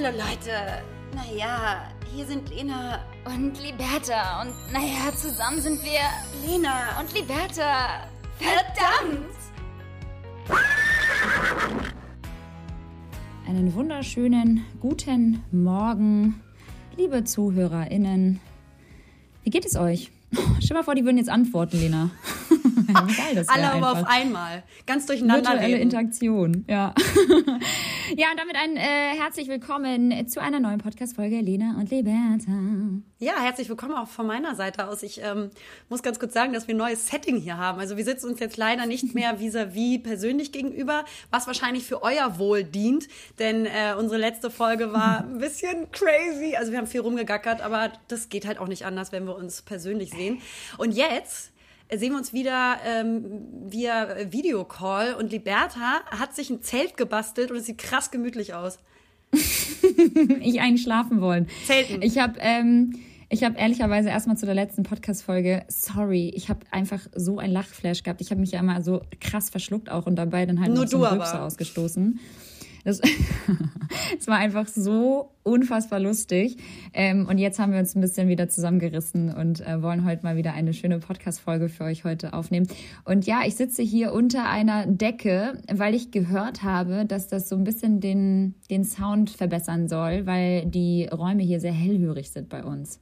Hallo Leute. Naja, hier sind Lena und Liberta. Und naja, zusammen sind wir Lena und Liberta. Verdammt! Einen wunderschönen guten Morgen, liebe ZuhörerInnen. Wie geht es euch? Stell mal vor, die würden jetzt antworten, Lena. Wie geil das Alle aber auf einmal. Ganz durcheinander Virtuelle reden. Interaktion, ja. Ja, und damit ein äh, herzlich willkommen zu einer neuen Podcast-Folge Lena und Liberta. Ja, herzlich willkommen auch von meiner Seite aus. Ich ähm, muss ganz kurz sagen, dass wir ein neues Setting hier haben. Also wir sitzen uns jetzt leider nicht mehr vis-à-vis -vis persönlich gegenüber, was wahrscheinlich für euer Wohl dient. Denn äh, unsere letzte Folge war ein bisschen crazy. Also wir haben viel rumgegackert, aber das geht halt auch nicht anders, wenn wir uns persönlich sehen. Und jetzt sehen wir uns wieder ähm, via Videocall und Liberta hat sich ein Zelt gebastelt und es sieht krass gemütlich aus. ich eigentlich schlafen wollen. Zelten. Ich habe ähm, ich habe ehrlicherweise erstmal zu der letzten Podcast-Folge, sorry, ich habe einfach so ein Lachflash gehabt. Ich habe mich ja immer so krass verschluckt auch und dabei dann halt Nur noch so einen Rübser ausgestoßen. Das, es war einfach so unfassbar lustig. Ähm, und jetzt haben wir uns ein bisschen wieder zusammengerissen und äh, wollen heute mal wieder eine schöne Podcast-Folge für euch heute aufnehmen. Und ja, ich sitze hier unter einer Decke, weil ich gehört habe, dass das so ein bisschen den, den Sound verbessern soll, weil die Räume hier sehr hellhörig sind bei uns.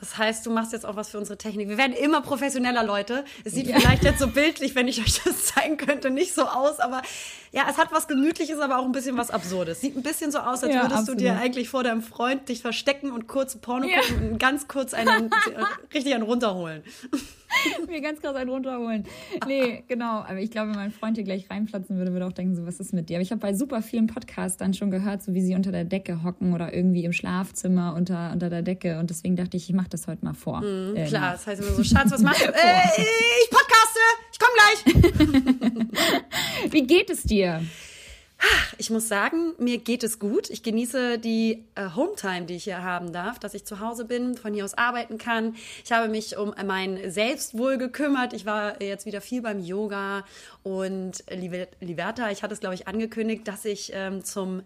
Das heißt, du machst jetzt auch was für unsere Technik. Wir werden immer professioneller, Leute. Es sieht ja. vielleicht jetzt so bildlich, wenn ich euch das zeigen könnte, nicht so aus, aber ja, es hat was Gemütliches, aber auch ein bisschen was Absurdes. Sieht ein bisschen so aus, als ja, würdest absolut. du dir eigentlich vor deinem Freund dich verstecken und kurze Porno ja. gucken und ganz kurz einen, richtig einen runterholen. Mir ganz krass einen runterholen. Nee, genau. Aber ich glaube, wenn mein Freund hier gleich reinplatzen würde, würde auch denken, so, was ist mit dir? Aber ich habe bei super vielen Podcasts dann schon gehört, so wie sie unter der Decke hocken oder irgendwie im Schlafzimmer unter, unter der Decke. Und deswegen dachte ich, ich mache das heute mal vor. Mhm, äh, klar, das heißt immer so, Schatz, was machst du? äh, ich podcaste, ich komme gleich. wie geht es dir? Ich muss sagen, mir geht es gut. Ich genieße die äh, Hometime, die ich hier haben darf, dass ich zu Hause bin, von hier aus arbeiten kann. Ich habe mich um mein Selbstwohl gekümmert. Ich war jetzt wieder viel beim Yoga und Liberta, ich hatte es, glaube ich, angekündigt, dass ich ähm, zum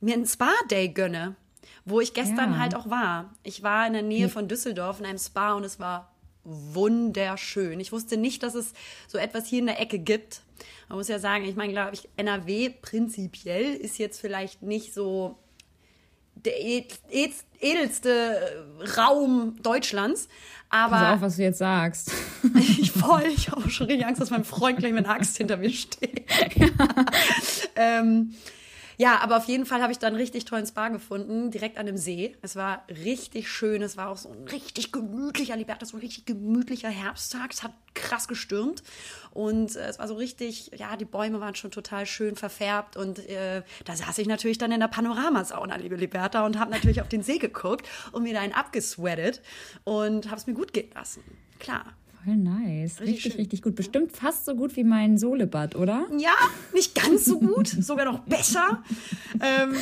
mir einen Spa-Day gönne, wo ich gestern ja. halt auch war. Ich war in der Nähe von Düsseldorf in einem Spa und es war wunderschön. Ich wusste nicht, dass es so etwas hier in der Ecke gibt. Man muss ja sagen, ich meine, glaube ich, NRW prinzipiell ist jetzt vielleicht nicht so der edelste Raum Deutschlands. Aber Pass auf, was du jetzt sagst. ich voll, ich habe schon richtig Angst, dass mein Freund gleich mit einer Axt hinter mir steht. Ja. ähm, ja, aber auf jeden Fall habe ich dann richtig tollen Spa gefunden, direkt an dem See. Es war richtig schön. Es war auch so ein richtig gemütlicher, Liberta, so ein richtig gemütlicher Herbsttag. Es hat krass gestürmt und äh, es war so richtig, ja, die Bäume waren schon total schön verfärbt und äh, da saß ich natürlich dann in der Panoramasauna, liebe Liberta, und habe natürlich auf den See geguckt und mir da einen abgesweatet und habe es mir gut gehen lassen. Klar. Voll nice. Richtig, richtig, richtig, gut. Bestimmt fast so gut wie mein Solebad, oder? Ja, nicht ganz so gut, sogar noch besser. ähm,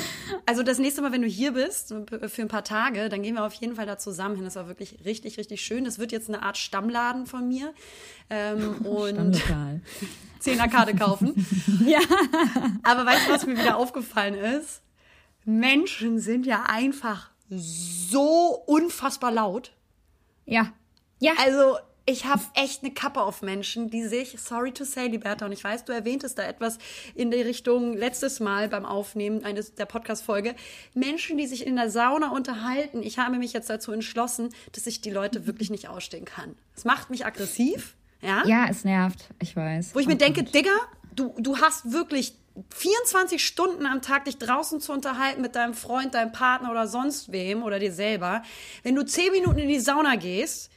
also das nächste Mal, wenn du hier bist, für ein paar Tage, dann gehen wir auf jeden Fall da zusammen hin. Das war wirklich richtig, richtig schön. Das wird jetzt eine Art Stammladen von mir. Ähm, und Zehnerkarte kaufen. ja. Aber weißt du, was mir wieder aufgefallen ist? Menschen sind ja einfach so unfassbar laut. Ja. Ja. Also ich habe echt eine Kappe auf Menschen, die sich, sorry to say, Liberta, und ich weiß, du erwähntest da etwas in die Richtung letztes Mal beim Aufnehmen eines der Podcast-Folge. Menschen, die sich in der Sauna unterhalten. Ich habe mich jetzt dazu entschlossen, dass ich die Leute wirklich nicht ausstehen kann. Es macht mich aggressiv. Ja, ja es nervt, ich weiß. Wo ich oh mir denke, Gott. Digga, du, du hast wirklich 24 Stunden am Tag dich draußen zu unterhalten mit deinem Freund, deinem Partner oder sonst wem oder dir selber. Wenn du 10 Minuten in die Sauna gehst,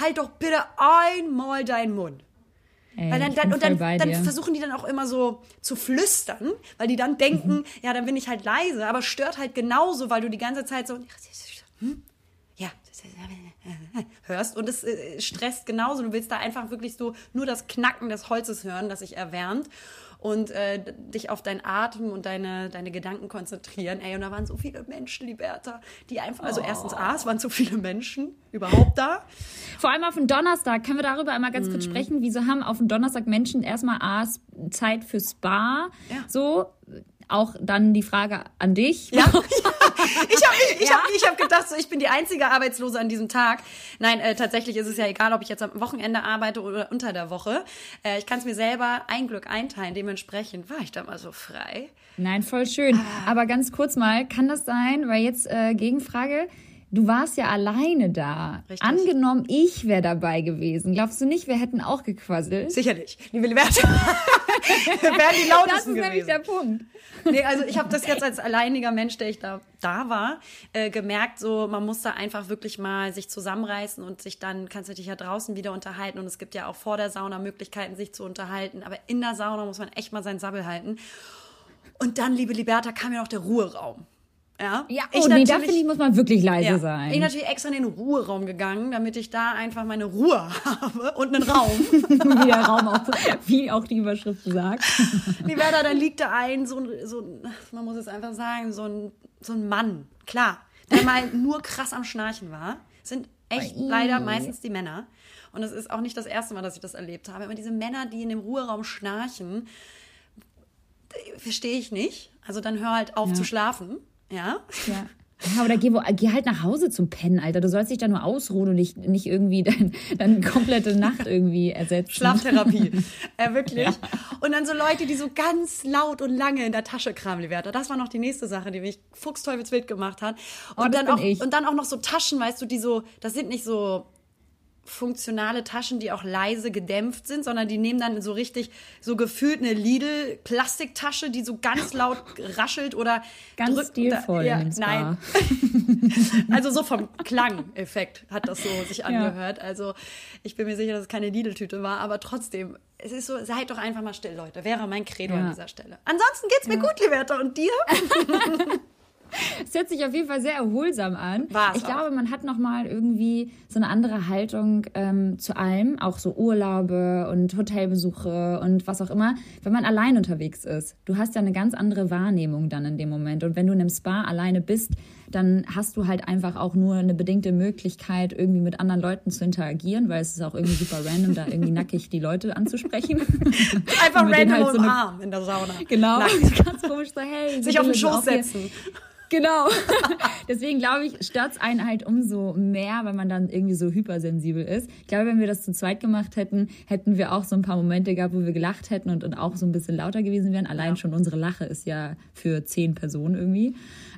halt doch bitte einmal deinen Mund. Ey, weil dann, dann und dann, dann versuchen die dann auch immer so zu flüstern, weil die dann denken, mhm. ja, dann bin ich halt leise, aber stört halt genauso, weil du die ganze Zeit so, hm? ja, hörst und es äh, stresst genauso. Du willst da einfach wirklich so nur das Knacken des Holzes hören, das sich erwärmt und äh, dich auf deinen Atem und deine, deine Gedanken konzentrieren. Ey, und da waren so viele Menschen, Liberta, die einfach, also oh. erstens A, es waren so viele Menschen überhaupt da. Vor allem auf dem Donnerstag, können wir darüber einmal ganz mm. kurz mhm. sprechen, wieso haben auf dem Donnerstag Menschen erstmal A, Zeit für Spa, ja. so, auch dann die Frage an dich. Ja. ich habe ich hab, ich hab gedacht, so, ich bin die einzige Arbeitslose an diesem Tag. Nein, äh, tatsächlich ist es ja egal, ob ich jetzt am Wochenende arbeite oder unter der Woche. Äh, ich kann es mir selber ein Glück einteilen. Dementsprechend war ich da mal so frei. Nein, voll schön. Ah. Aber ganz kurz mal, kann das sein, weil jetzt äh, Gegenfrage, Du warst ja alleine da. Richtig. Angenommen, ich wäre dabei gewesen. Glaubst du nicht, wir hätten auch gequasselt? Sicherlich. Liebe Liberta. wären die lautesten Das ist nämlich der Punkt. Nee, also ich habe das jetzt als alleiniger Mensch, der ich da, da war, äh, gemerkt, so man muss da einfach wirklich mal sich zusammenreißen und sich dann, kannst du dich ja draußen wieder unterhalten und es gibt ja auch vor der Sauna Möglichkeiten, sich zu unterhalten, aber in der Sauna muss man echt mal seinen Sabbel halten. Und dann, liebe Liberta, kam ja noch der Ruheraum. Ja, ja oh, ich nee, da finde ich, muss man wirklich leise ja, sein. Ich bin natürlich extra in den Ruheraum gegangen, damit ich da einfach meine Ruhe habe und einen Raum. wie der Raum auch, wie auch die Überschrift sagt. Wie wäre da, dann liegt da ein, so ein, so man muss es einfach sagen, so ein, so ein Mann, klar, der mal nur krass am Schnarchen war. Sind echt leider meistens die Männer. Und es ist auch nicht das erste Mal, dass ich das erlebt habe. Aber diese Männer, die in dem Ruheraum schnarchen, verstehe ich nicht. Also dann hör halt auf ja. zu schlafen. Ja? Ja. Ja, oder geh, wo, geh halt nach Hause zum Pennen, Alter. Du sollst dich da nur ausruhen und nicht, nicht irgendwie deine dein komplette Nacht irgendwie ersetzen. Schlaftherapie. äh, wirklich. Ja. Und dann so Leute, die so ganz laut und lange in der Tasche kramen, Liberta. Das war noch die nächste Sache, die mich fuchsteufelswild gemacht hat. Und, oh, dann auch, und dann auch noch so Taschen, weißt du, die so, das sind nicht so funktionale Taschen, die auch leise gedämpft sind, sondern die nehmen dann so richtig so gefühlt eine Lidl Plastiktasche, die so ganz laut raschelt oder ganz drückt, stilvoll. Ja, nein. also so vom Klangeffekt hat das so sich angehört. Ja. Also ich bin mir sicher, dass es keine Lidl Tüte war, aber trotzdem es ist so, seid doch einfach mal still, Leute. Wäre mein Credo ja. an dieser Stelle. Ansonsten geht's mir gut, Liberta. Und dir? Es hört sich auf jeden Fall sehr erholsam an. War's ich auch. glaube, man hat nochmal irgendwie so eine andere Haltung ähm, zu allem, auch so Urlaube und Hotelbesuche und was auch immer, wenn man allein unterwegs ist. Du hast ja eine ganz andere Wahrnehmung dann in dem Moment. Und wenn du in einem Spa alleine bist, dann hast du halt einfach auch nur eine bedingte Möglichkeit, irgendwie mit anderen Leuten zu interagieren, weil es ist auch irgendwie super random, da irgendwie nackig die Leute anzusprechen. Einfach random halt so Arm in der Sauna. Genau. Ganz komisch so, hey. Sich auf den Schoß setzen. Genau. Deswegen glaube ich, stört es einen halt umso mehr, weil man dann irgendwie so hypersensibel ist. Ich glaube, wenn wir das zu zweit gemacht hätten, hätten wir auch so ein paar Momente gehabt, wo wir gelacht hätten und, und auch so ein bisschen lauter gewesen wären. Allein ja. schon unsere Lache ist ja für zehn Personen irgendwie.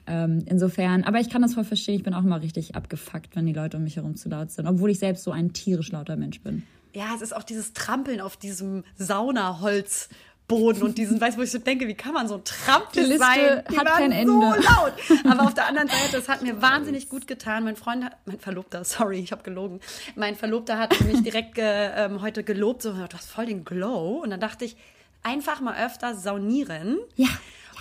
Ähm, insofern, aber ich kann das voll verstehen. Ich bin auch mal richtig abgefuckt, wenn die Leute um mich herum zu laut sind, obwohl ich selbst so ein tierisch lauter Mensch bin. Ja, es ist auch dieses Trampeln auf diesem Saunaholz. Boden und diesen, weißt du, wo ich so denke, wie kann man so ein Trampel sein? Die hat kein Ende. so laut. Aber auf der anderen Seite, es hat mir wahnsinnig gut getan. Mein Freund, hat, mein Verlobter, sorry, ich habe gelogen. Mein Verlobter hat mich direkt ge, ähm, heute gelobt, so, du hast voll den Glow. Und dann dachte ich, einfach mal öfter saunieren. Ja.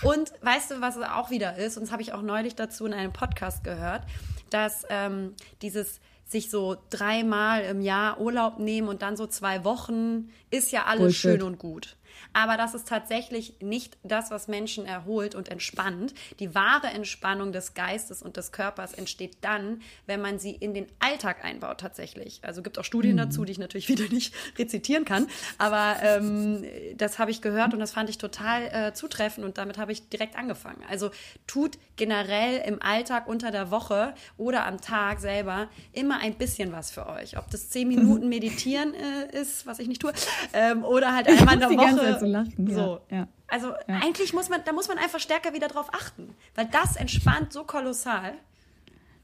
Und weißt du, was es auch wieder ist? Und das habe ich auch neulich dazu in einem Podcast gehört, dass ähm, dieses sich so dreimal im Jahr Urlaub nehmen und dann so zwei Wochen ist ja alles Bullshit. schön und gut aber das ist tatsächlich nicht das, was Menschen erholt und entspannt. Die wahre Entspannung des Geistes und des Körpers entsteht dann, wenn man sie in den Alltag einbaut tatsächlich. Also gibt auch Studien mhm. dazu, die ich natürlich wieder nicht rezitieren kann, aber ähm, das habe ich gehört und das fand ich total äh, zutreffend und damit habe ich direkt angefangen. Also tut generell im Alltag unter der Woche oder am Tag selber immer ein bisschen was für euch. Ob das zehn Minuten meditieren äh, ist, was ich nicht tue, ähm, oder halt einmal in der Woche zu lachen. So. Ja. Also ja. eigentlich muss man, da muss man einfach stärker wieder drauf achten, weil das entspannt so kolossal.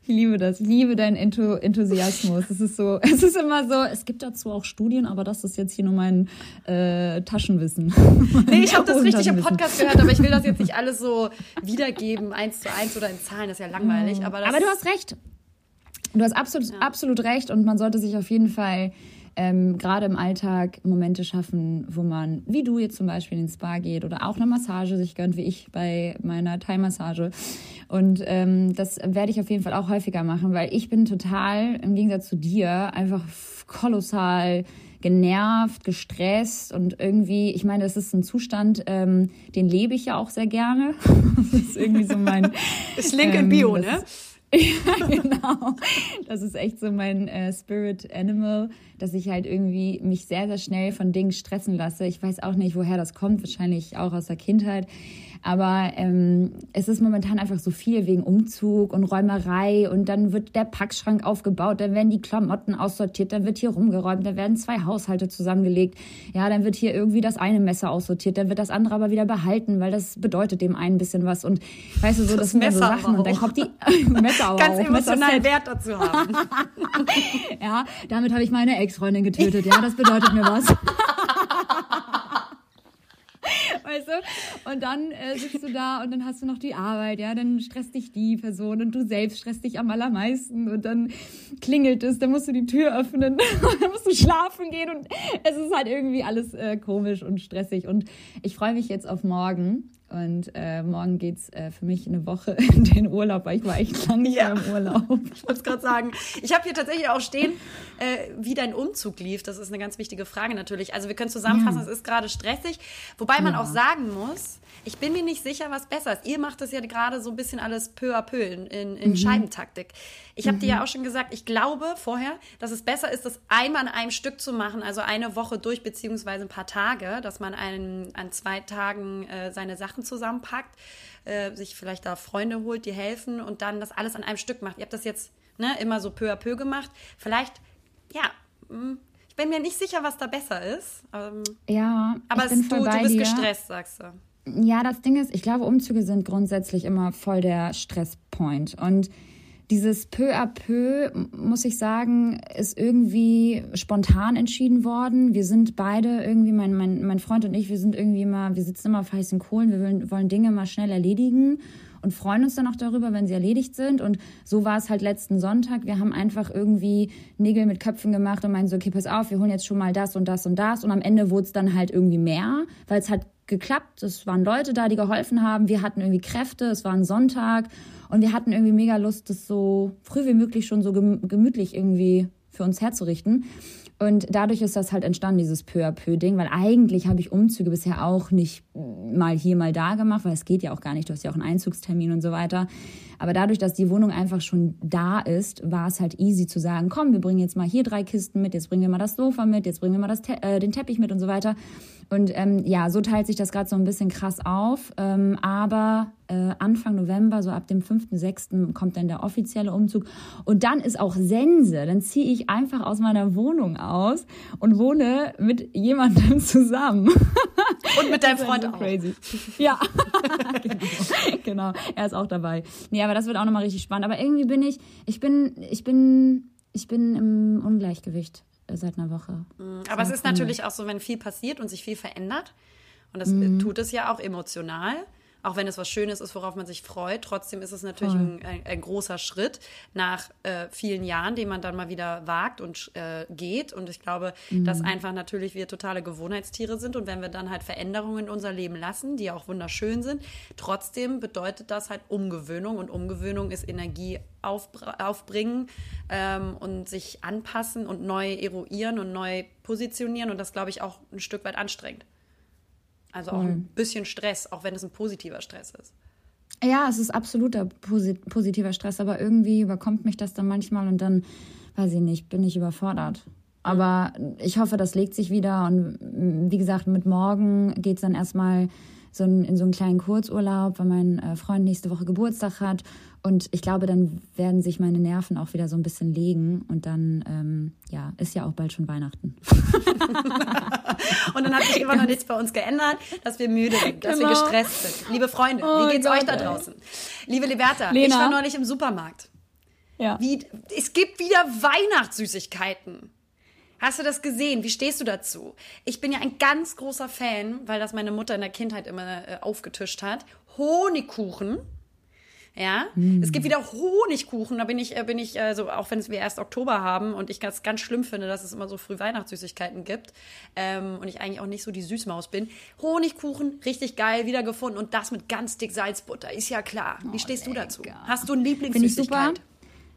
Ich liebe das. Ich liebe deinen Enthusiasmus. Es ist so, es ist immer so, es gibt dazu auch Studien, aber das ist jetzt hier nur mein äh, Taschenwissen. Nee, ich habe das richtig im Podcast gehört, aber ich will das jetzt nicht alles so wiedergeben, eins zu eins oder in Zahlen, das ist ja langweilig. Aber, aber du hast recht. Du hast absolut, ja. absolut recht und man sollte sich auf jeden Fall ähm, gerade im Alltag Momente schaffen, wo man, wie du jetzt zum Beispiel in den Spa geht oder auch eine Massage sich gönnt, wie ich bei meiner Thai-Massage. Und ähm, das werde ich auf jeden Fall auch häufiger machen, weil ich bin total, im Gegensatz zu dir, einfach kolossal genervt, gestresst und irgendwie, ich meine, das ist ein Zustand, ähm, den lebe ich ja auch sehr gerne. das ist irgendwie so mein. ist Link ähm, in Bio, ne? Ja, genau. Das ist echt so mein äh, Spirit Animal, dass ich halt irgendwie mich sehr, sehr schnell von Dingen stressen lasse. Ich weiß auch nicht, woher das kommt, wahrscheinlich auch aus der Kindheit. Aber ähm, es ist momentan einfach so viel wegen Umzug und Räumerei und dann wird der Packschrank aufgebaut, dann werden die Klamotten aussortiert, dann wird hier rumgeräumt, dann werden zwei Haushalte zusammengelegt. Ja, dann wird hier irgendwie das eine Messer aussortiert, dann wird das andere aber wieder behalten, weil das bedeutet dem einen ein bisschen was. Und weißt du, so, das, das sind so Sachen. Und dann kommt die Messer aber Ganz auch, emotionalen Wert dazu haben. ja, damit habe ich meine Ex-Freundin getötet. Ja, das bedeutet mir was. weißt du? Und dann äh, sitzt du da und dann hast du noch die Arbeit, ja, dann stresst dich die Person und du selbst stresst dich am allermeisten und dann klingelt es, dann musst du die Tür öffnen, dann musst du schlafen gehen und es ist halt irgendwie alles äh, komisch und stressig und ich freue mich jetzt auf morgen und äh, morgen geht's äh, für mich eine Woche in den Urlaub, weil ich war echt lange nicht ja. mehr im Urlaub. Ich wollte es gerade sagen. Ich habe hier tatsächlich auch stehen, äh, wie dein Umzug lief. Das ist eine ganz wichtige Frage natürlich. Also wir können zusammenfassen, ja. es ist gerade stressig. Wobei man ja. auch sagen muss, ich bin mir nicht sicher, was besser ist. Ihr macht das ja gerade so ein bisschen alles peu à peu in, in, in mhm. Scheibentaktik. Ich habe mhm. dir ja auch schon gesagt, ich glaube vorher, dass es besser ist, das einmal in einem Stück zu machen, also eine Woche durch, beziehungsweise ein paar Tage, dass man einen, an zwei Tagen äh, seine Sachen zusammenpackt, äh, sich vielleicht da Freunde holt, die helfen und dann das alles an einem Stück macht. Ihr habt das jetzt ne, immer so peu à peu gemacht. Vielleicht, ja, hm, ich bin mir nicht sicher, was da besser ist. Ähm, ja, aber es, du, du bist gestresst, sagst du. Ja, das Ding ist, ich glaube, Umzüge sind grundsätzlich immer voll der Stresspoint. Und dieses peu à peu, muss ich sagen, ist irgendwie spontan entschieden worden. Wir sind beide irgendwie, mein, mein, mein Freund und ich, wir sind irgendwie immer, wir sitzen immer auf heißen Kohlen, wir wollen, wollen Dinge mal schnell erledigen und freuen uns dann auch darüber, wenn sie erledigt sind. Und so war es halt letzten Sonntag. Wir haben einfach irgendwie Nägel mit Köpfen gemacht und meinen so, okay, pass auf, wir holen jetzt schon mal das und das und das. Und am Ende wurde es dann halt irgendwie mehr, weil es halt geklappt. Es waren Leute da, die geholfen haben. Wir hatten irgendwie Kräfte. Es war ein Sonntag und wir hatten irgendwie mega Lust, das so früh wie möglich schon so gemütlich irgendwie für uns herzurichten. Und dadurch ist das halt entstanden, dieses peu à peu Ding, weil eigentlich habe ich Umzüge bisher auch nicht mal hier, mal da gemacht, weil es geht ja auch gar nicht. Du hast ja auch einen Einzugstermin und so weiter. Aber dadurch, dass die Wohnung einfach schon da ist, war es halt easy zu sagen, komm, wir bringen jetzt mal hier drei Kisten mit, jetzt bringen wir mal das Sofa mit, jetzt bringen wir mal das Te äh, den Teppich mit und so weiter. Und ähm, ja, so teilt sich das gerade so ein bisschen krass auf. Ähm, aber äh, Anfang November, so ab dem 5., kommt dann der offizielle Umzug. Und dann ist auch Sense. Dann ziehe ich einfach aus meiner Wohnung aus und wohne mit jemandem zusammen. Und mit deinem Freund so auch. Crazy. Ja, genau. genau. Er ist auch dabei. Nee, aber das wird auch nochmal richtig spannend. Aber irgendwie bin ich, ich bin, ich bin, ich bin im Ungleichgewicht seit einer Woche. Mhm. Aber es ist natürlich auch so, wenn viel passiert und sich viel verändert. Und das mhm. tut es ja auch emotional auch wenn es was Schönes ist, worauf man sich freut. Trotzdem ist es natürlich ein, ein, ein, großer Schritt nach äh, vielen Jahren, den man dann mal wieder wagt und äh, geht. Und ich glaube, mhm. dass einfach natürlich wir totale Gewohnheitstiere sind. Und wenn wir dann halt Veränderungen in unser Leben lassen, die auch wunderschön sind, trotzdem bedeutet das halt Umgewöhnung. Und Umgewöhnung ist Energie aufbringen ähm, und sich anpassen und neu eruieren und neu positionieren. Und das, glaube ich, auch ein Stück weit anstrengend. Also auch ein bisschen Stress, auch wenn es ein positiver Stress ist. Ja, es ist absoluter positiver Stress, aber irgendwie überkommt mich das dann manchmal und dann, weiß ich nicht, bin ich überfordert. Aber ich hoffe, das legt sich wieder und wie gesagt, mit morgen geht es dann erstmal so in so einen kleinen Kurzurlaub, weil mein äh, Freund nächste Woche Geburtstag hat. Und ich glaube, dann werden sich meine Nerven auch wieder so ein bisschen legen. Und dann, ähm, ja, ist ja auch bald schon Weihnachten. hat sich immer noch nichts bei uns geändert, dass wir müde sind, dass genau. wir gestresst sind. Liebe Freunde, oh wie geht's Gott, euch da draußen? Ey. Liebe Liberta, Lena. ich war neulich im Supermarkt. Ja. Wie, es gibt wieder Weihnachtssüßigkeiten. Hast du das gesehen? Wie stehst du dazu? Ich bin ja ein ganz großer Fan, weil das meine Mutter in der Kindheit immer äh, aufgetischt hat. Honigkuchen. Ja, mm. es gibt wieder Honigkuchen. Da bin ich, äh, bin ich, also auch wenn wir erst Oktober haben und ich ganz, ganz schlimm finde, dass es immer so früh Weihnachtssüßigkeiten gibt ähm, und ich eigentlich auch nicht so die Süßmaus bin. Honigkuchen, richtig geil, wiedergefunden und das mit ganz dick Salzbutter, ist ja klar. Wie oh, stehst lecker. du dazu? Hast du ein Lieblingssüßigkeit?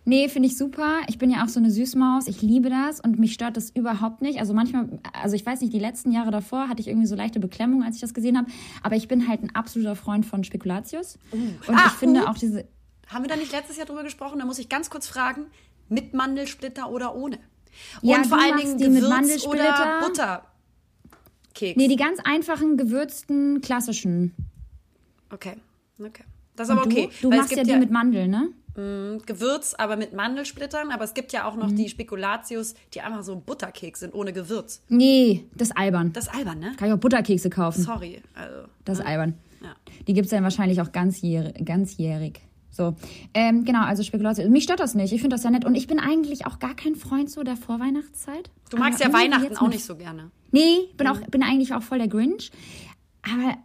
Nee, finde ich super. Ich bin ja auch so eine Süßmaus. Ich liebe das und mich stört das überhaupt nicht. Also manchmal, also ich weiß nicht, die letzten Jahre davor hatte ich irgendwie so leichte Beklemmung, als ich das gesehen habe. Aber ich bin halt ein absoluter Freund von Spekulatius. Uh. Und ah, ich finde uh. auch diese. Haben wir da nicht letztes Jahr drüber gesprochen? Da muss ich ganz kurz fragen: mit Mandelsplitter oder ohne? Und ja, vor allen Dingen die Gewürz mit Mandelsplitter oder Butter. Keks. Nee, die ganz einfachen, gewürzten, klassischen. Okay, okay. Das ist aber Und okay. Du, du machst ja die mit Mandeln, ne? Gewürz, aber mit Mandelsplittern. Aber es gibt ja auch noch Mhm. die Spekulatius, die einfach so Butterkeks sind, ohne Gewürz. Nee, das ist albern. Das ist albern, ne? Kann ich auch Butterkekse kaufen. Sorry. Also, Das ist albern. Ja. Die gibt es dann wahrscheinlich auch ganzjährig. ganzjährig. So, ähm, genau, also Spekulation. Mich stört das nicht. Ich finde das ja nett. Und ich bin eigentlich auch gar kein Freund so der Vorweihnachtszeit. du magst ja Aber irgendwie Weihnachten jetzt auch nicht so gerne. Nee, bin, auch, bin eigentlich auch voll der Grinch. Aber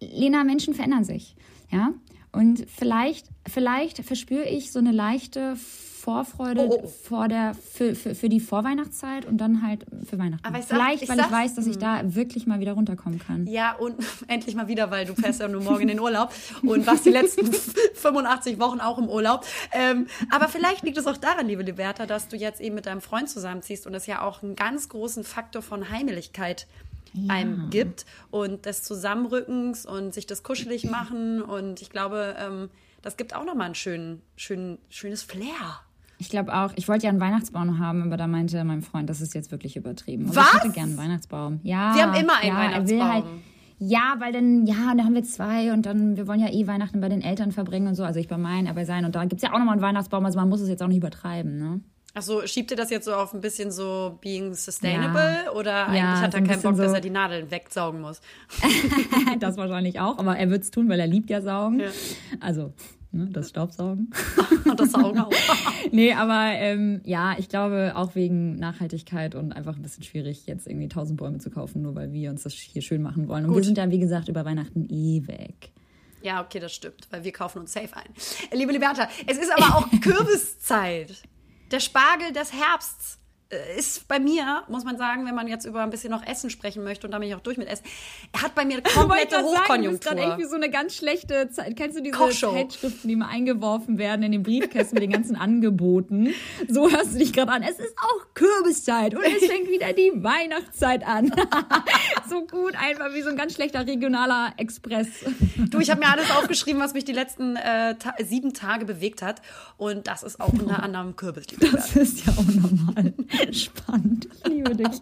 Lena, Menschen verändern sich. Ja. Und vielleicht, vielleicht verspüre ich so eine leichte Vorfreude Oh, oh, vor der, für, für, für die Vorweihnachtszeit und dann halt für Weihnachten. Aber ich sag- vielleicht, ich weil ich sag's- weiß, dass ich da wirklich mal wieder runterkommen kann. Ja, und endlich mal wieder, weil du fährst ja nur morgen in den Urlaub und warst die letzten 85 Wochen auch im Urlaub. Ähm, aber vielleicht liegt es auch daran, liebe Liberta, dass du jetzt eben mit deinem Freund zusammenziehst und es ja auch einen ganz großen Faktor von Heimeligkeit einem gibt und des Zusammenrückens und sich das kuschelig machen. Und ich glaube, ähm, das gibt auch nochmal ein schön, schön, schönes Flair. Ich glaube auch, ich wollte ja einen Weihnachtsbaum haben, aber da meinte mein Freund, das ist jetzt wirklich übertrieben. Aber Was? Ich hätte gerne einen Weihnachtsbaum. Ja. Wir haben immer einen ja, er will Weihnachtsbaum. Halt, ja, weil dann, ja, und da haben wir zwei und dann, wir wollen ja eh Weihnachten bei den Eltern verbringen und so. Also ich bei meinen, er bei seinen. Und da gibt es ja auch nochmal einen Weihnachtsbaum, also man muss es jetzt auch nicht übertreiben, ne? Achso, schiebt ihr das jetzt so auf ein bisschen so being sustainable oder eigentlich Ja, hat so er ein keinen Bock, bisschen dass so- er die Nadeln wegsaugen muss? das wahrscheinlich auch, aber er wird es tun, weil er liebt ja Saugen. Ja. Also, ne, das Staubsaugen. Und das Saugen auch. nee, aber ähm, ja, ich glaube auch wegen Nachhaltigkeit und einfach ein bisschen schwierig, jetzt irgendwie tausend Bäume zu kaufen, nur weil wir uns das hier schön machen wollen. Und wir Gut. sind ja, wie gesagt, über Weihnachten eh weg. Ja, okay, das stimmt, weil wir kaufen uns safe ein. Liebe Liberta, es ist aber auch Kürbiszeit. Der Spargel des Herbsts ist bei mir, muss man sagen, wenn man jetzt über ein bisschen noch Essen sprechen möchte und da bin ich auch durch mit Essen, er hat bei mir komplette Hochkonjunktur. irgendwie so eine ganz schlechte Zeit. Kennst du diese Kochshow. Zeitschriften, die mal eingeworfen werden in den Briefkästen mit den ganzen Angeboten? So hörst du dich gerade an. Es ist auch Kürbiszeit und es fängt wieder die Weihnachtszeit an. so gut, einfach wie so ein ganz schlechter regionaler Express. Du, ich habe mir alles aufgeschrieben, was mich die letzten äh, ta sieben Tage bewegt hat. Und das ist auch unter anderem Kürbis. Das ist ja auch normal. Spannend. Ich liebe dich.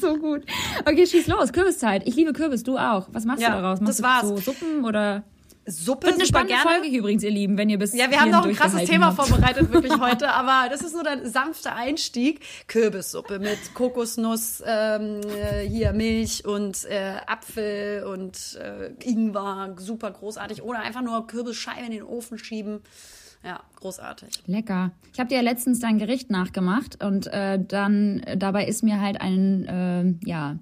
So gut. Okay, schieß los. Kürbiszeit. Ich liebe Kürbis, du auch. Was machst Ja, du daraus? Machst das war's. du so Suppen oder? Suppe Wird eine spannende gerne. Folge übrigens, ihr Lieben, wenn ihr bis Ja, wir haben noch ein krasses Thema habt. vorbereitet, wirklich heute, aber das ist nur der sanfte Einstieg. Kürbissuppe mit Kokosnuss, ähm, äh, hier Milch und äh, Apfel und äh, Ingwer, super großartig. Oder einfach nur Kürbisscheiben in den Ofen schieben. Ja, großartig. Lecker. Ich habe dir ja letztens dein Gericht nachgemacht und äh, dann äh, dabei ist mir halt ein äh, ja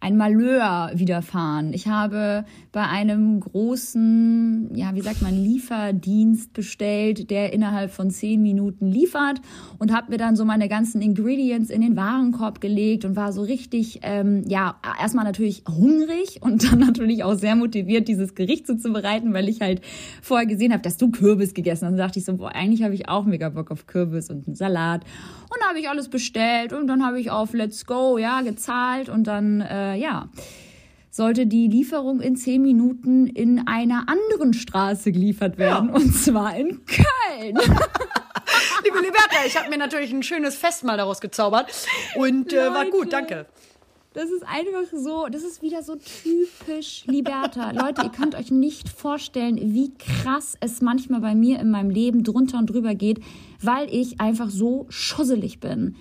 ein Malheur widerfahren. Ich habe bei einem großen, ja, wie sagt man, Lieferdienst bestellt, der innerhalb von zehn Minuten liefert und habe mir dann so meine ganzen Ingredients in den Warenkorb gelegt und war so richtig, ähm, ja, erstmal natürlich hungrig und dann natürlich auch sehr motiviert, dieses Gericht zuzubereiten, weil ich halt vorher gesehen habe, dass du Kürbis gegessen hast. Und dann dachte ich so, boah, eigentlich habe ich auch mega Bock auf Kürbis und einen Salat. Und dann habe ich alles bestellt und dann habe ich auf Let's Go, ja, gezahlt und dann, äh, ja, sollte die Lieferung in zehn Minuten in einer anderen Straße geliefert werden, und zwar in Köln. Liebe Liberta, ich habe mir natürlich ein schönes Festmahl daraus gezaubert und äh, war gut, danke. Das ist einfach so, das ist wieder so typisch Liberta. Leute, ihr könnt euch nicht vorstellen, wie krass es manchmal bei mir in meinem Leben drunter und drüber geht, weil ich einfach so schusselig bin.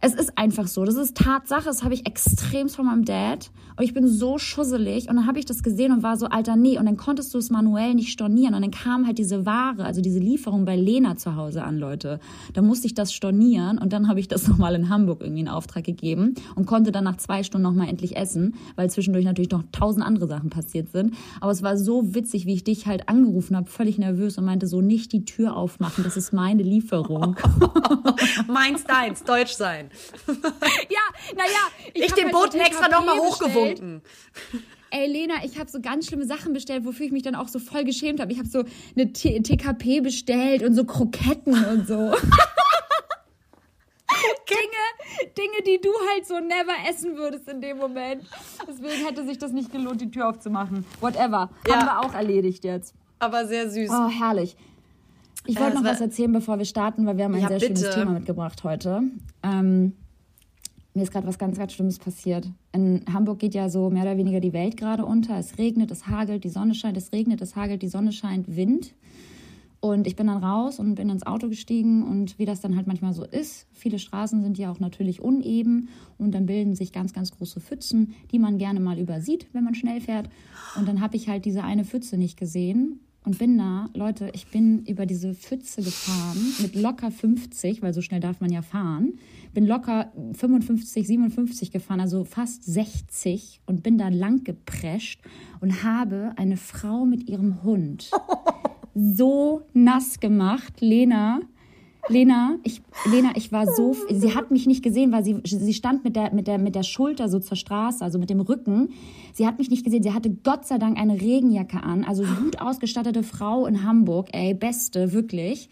Es ist einfach so. Das ist Tatsache. Das habe ich extrem von meinem Dad. Und ich bin so schusselig. Und dann habe ich das gesehen und war so, Alter, nee. Und dann konntest du es manuell nicht stornieren. Und dann kam halt diese Ware, also diese Lieferung bei Lena zu Hause an, Leute. Da musste ich das stornieren. Und dann habe ich das nochmal in Hamburg irgendwie in Auftrag gegeben und konnte dann nach zwei Stunden nochmal endlich essen, weil zwischendurch natürlich noch tausend andere Sachen passiert sind. Aber es war so witzig, wie ich dich halt angerufen habe, völlig nervös und meinte so, nicht die Tür aufmachen. Das ist meine Lieferung. Meins, deins, Deutsch sein. Ja, naja. Ich, hab den halt Boten extra nochmal bestellt. Ey, Lena, ich habe so ganz schlimme Sachen bestellt, wofür ich mich dann auch so voll geschämt habe. Ich habe so eine T TKP bestellt und so Kroketten und so. Dinge, Dinge, die du halt so never essen würdest in dem Moment. Deswegen hätte sich das nicht gelohnt, die Tür aufzumachen. Whatever. Ja. Haben wir auch erledigt jetzt. Aber sehr süß. Oh, herrlich. Ich Äh, wollte es noch was erzählen, bevor wir starten, weil wir haben ein Ja, sehr schönes bitte. Thema mitgebracht heute. Ähm, mir ist gerade was ganz, ganz Schlimmes passiert. In Hamburg geht ja so mehr oder weniger die Welt gerade unter. Es regnet, es hagelt, die Sonne scheint, es regnet, es hagelt, die Sonne scheint, Wind. Und ich bin dann raus und bin ins Auto gestiegen und wie das dann halt manchmal so ist, viele Straßen sind ja auch natürlich uneben und dann bilden sich ganz, ganz große Pfützen, die man gerne mal übersieht, wenn man schnell fährt. Und dann habe ich halt diese eine Pfütze nicht gesehen und bin da, Leute, ich bin über diese Pfütze gefahren mit locker 50, weil so schnell darf man ja fahren. Bin locker 55, 57 gefahren, also fast 60 und bin da lang geprescht und habe eine Frau mit ihrem Hund so nass gemacht, Lena. Lena, ich, Lena, ich war so, sie hat mich nicht gesehen, weil sie, sie stand mit der, mit der, mit der Schulter so zur Straße, also mit dem Rücken. Sie hat mich nicht gesehen. Sie hatte Gott sei Dank eine Regenjacke an, also gut ausgestattete Frau in Hamburg, ey, beste, wirklich.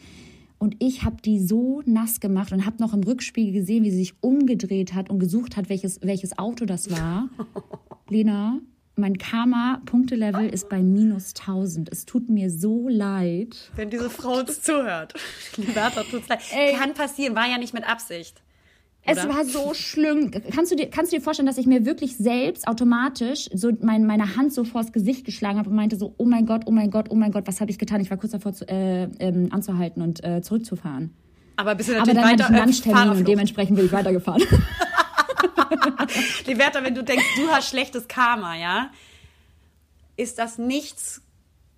Und ich habe die so nass gemacht und habe noch im Rückspiegel gesehen, wie sie sich umgedreht hat und gesucht hat, welches, welches Auto das war. Lena, mein Karma-Punktelevel ist bei minus 1000. Es tut mir so leid. Wenn diese Frau uns zuhört. Liberta, tut's leid. Ey. Kann passieren, war ja nicht mit Absicht. Es Oder? war so schlimm. Kannst du, dir, kannst du dir vorstellen, dass ich mir wirklich selbst automatisch so mein, meine Hand so vors Gesicht geschlagen habe und meinte so, oh mein Gott, oh mein Gott, oh mein Gott, was habe ich getan? Ich war kurz davor zu, äh, ähm, anzuhalten und äh, zurückzufahren. Aber bist du Aber natürlich dann hatte weiter ich einen Lunchtermin und dementsprechend bin ich weitergefahren. Liberta, wenn du denkst, du hast schlechtes Karma, ja, ist das nichts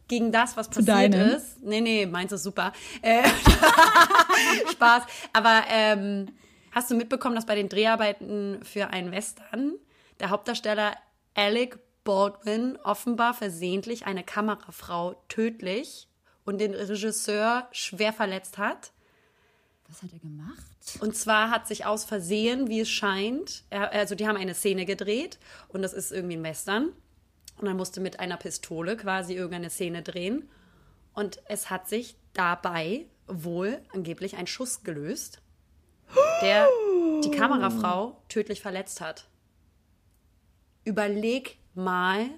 gegen das, was passiert deinem? ist. Nee, nee, meins ist super. Äh, Spaß. Aber ähm, hast du mitbekommen, dass bei den Dreharbeiten für einen Western der Hauptdarsteller Alec Baldwin offenbar versehentlich eine Kamerafrau tödlich und den Regisseur schwer verletzt hat? Was hat er gemacht? Und zwar hat sich aus Versehen, wie es scheint, er, also die haben eine Szene gedreht und das ist irgendwie ein Western. Und er musste mit einer Pistole quasi irgendeine Szene drehen. Und es hat sich dabei wohl angeblich ein Schuss gelöst, der die Kamerafrau tödlich verletzt hat. Überleg mal,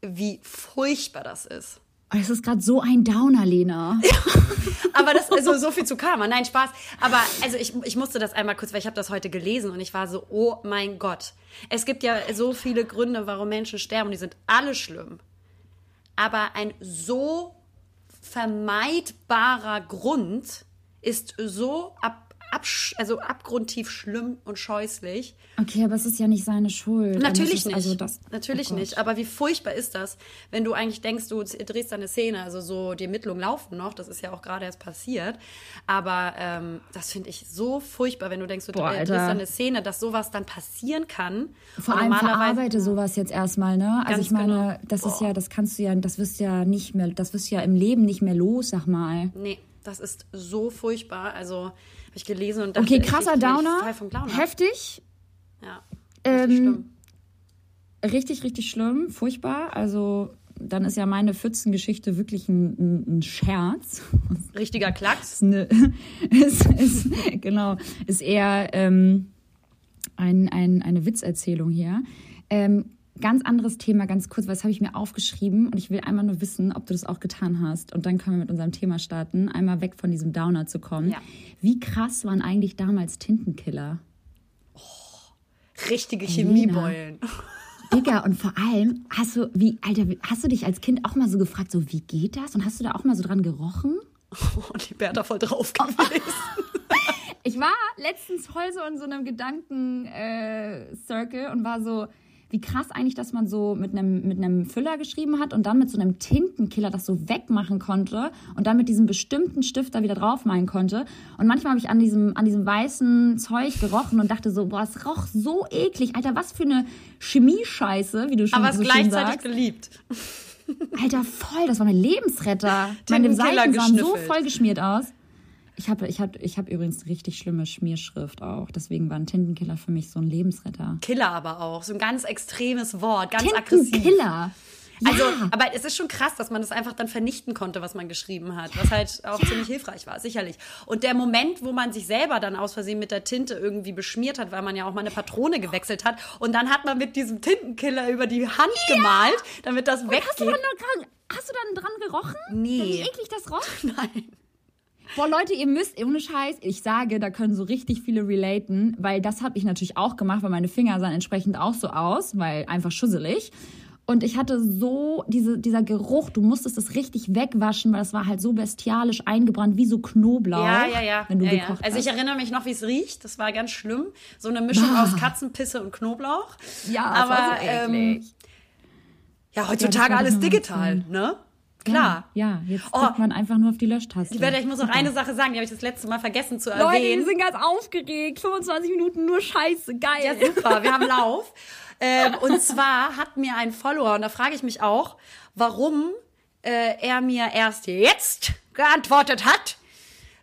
wie furchtbar das ist. Oh, es ist gerade so ein Downer, Lena. Aber das also so viel zu Karma. Nein, Spaß. Aber also ich, ich musste das einmal kurz, weil ich habe das heute gelesen und ich war so, oh mein Gott. Es gibt ja so viele Gründe, warum Menschen sterben und die sind alle schlimm. Aber ein so vermeidbarer Grund ist so ab, absch- also abgrundtief schlimm und scheußlich. Okay, aber es ist ja nicht seine Schuld. Natürlich nicht. Also das, Natürlich oh nicht. Aber wie furchtbar ist das, wenn du eigentlich denkst, du drehst eine Szene, also so die Ermittlungen laufen noch, das ist ja auch gerade erst passiert. Aber ähm, das finde ich so furchtbar, wenn du denkst, du Boah, drehst Alter. eine Szene, dass sowas dann passieren kann. Vor allem verarbeite sowas jetzt erstmal, ne? Also ich meine, genau. das ist ja, das kannst du ja, das wirst ja nicht mehr, das wirst du ja im Leben nicht mehr los, sag mal. Nee, das ist so furchtbar. Also habe ich gelesen und dachte, Okay, krasser ich, Downer, heftig, Ja, Ähm, richtig schlimm. richtig, richtig schlimm, furchtbar. Also dann ist ja meine Pfützengeschichte wirklich ein, ein, ein Scherz. Richtiger Klacks. ist, eine, ist, ist, genau, ist eher ähm, ein, ein, eine Witzerzählung hier. Ähm, ganz anderes Thema, ganz kurz, weil das habe ich mir aufgeschrieben und ich will einmal nur wissen, ob du das auch getan hast. Und dann können wir mit unserem Thema starten, einmal weg von diesem Downer zu kommen. Ja. Wie krass waren eigentlich damals Tintenkiller? Richtige Chemiebeulen. Digga, und vor allem, hast du, wie, Alter, hast du dich als Kind auch mal so gefragt, so, wie geht das? Und hast du da auch mal so dran gerochen? Und die Bertha voll drauf gewesen. Ich war letztens voll so in so einem Gedanken-Circle äh, und war so, wie krass eigentlich, dass man so mit einem mit einem Füller geschrieben hat und dann mit so einem Tintenkiller das so wegmachen konnte und dann mit diesem bestimmten Stift da wieder draufmalen konnte. Und manchmal habe ich an diesem, an diesem weißen Zeug gerochen und dachte so, boah, es roch so eklig. Alter, was für eine Chemiescheiße, wie du schon Aber es so schön gleichzeitig sagst. geliebt. Alter, voll, das war mein Lebensretter. Meine Seiten sahen so voll geschmiert aus. Ich habe ich hab, ich hab übrigens richtig schlimme Schmierschrift auch. Deswegen war ein Tintenkiller für mich so ein Lebensretter. Killer aber auch. So ein ganz extremes Wort, ganz aggressiv. Tintenkiller. Ja. Also, aber es ist schon krass, dass man das einfach dann vernichten konnte, was man geschrieben hat, was halt auch ziemlich hilfreich war, sicherlich. Und der Moment, wo man sich selber dann aus Versehen mit der Tinte irgendwie beschmiert hat, weil man ja auch mal eine Patrone gewechselt hat und dann hat man mit diesem Tintenkiller über die Hand gemalt, damit das Hast du, weggeht. dann noch dran, hast du dann dran gerochen? Nee. Wie eklig das roch? Nein. Boah, Leute, ihr müsst, ohne Scheiß, ich sage, da können so richtig viele relaten, weil das habe ich natürlich auch gemacht, weil meine Finger sahen entsprechend auch so aus, weil einfach schusselig. Und ich hatte so diese, dieser Geruch, du musstest es richtig wegwaschen, weil das war halt so bestialisch eingebrannt, wie so Knoblauch. Ja, ja, ja. Wenn du ja, ja. gekocht Also ich erinnere mich noch, wie es riecht. Das war ganz schlimm. So eine Mischung Bah. aus Katzenpisse und Knoblauch. ja, das aber war so ähm, ja, Ja, heutzutage das wollte alles digital, ne? Klar. Ja, ja jetzt Oh. drückt man einfach nur auf die Löschtaste. Liberta, ich muss noch eine Sache sagen, die habe ich das letzte Mal vergessen zu Leute, erwähnen. wir sind ganz aufgeregt. 25 Minuten nur Scheiße, geil. Ja, super, wir haben Lauf. ähm, und zwar hat mir ein Follower, und da frage ich mich auch, warum äh, er mir erst jetzt geantwortet hat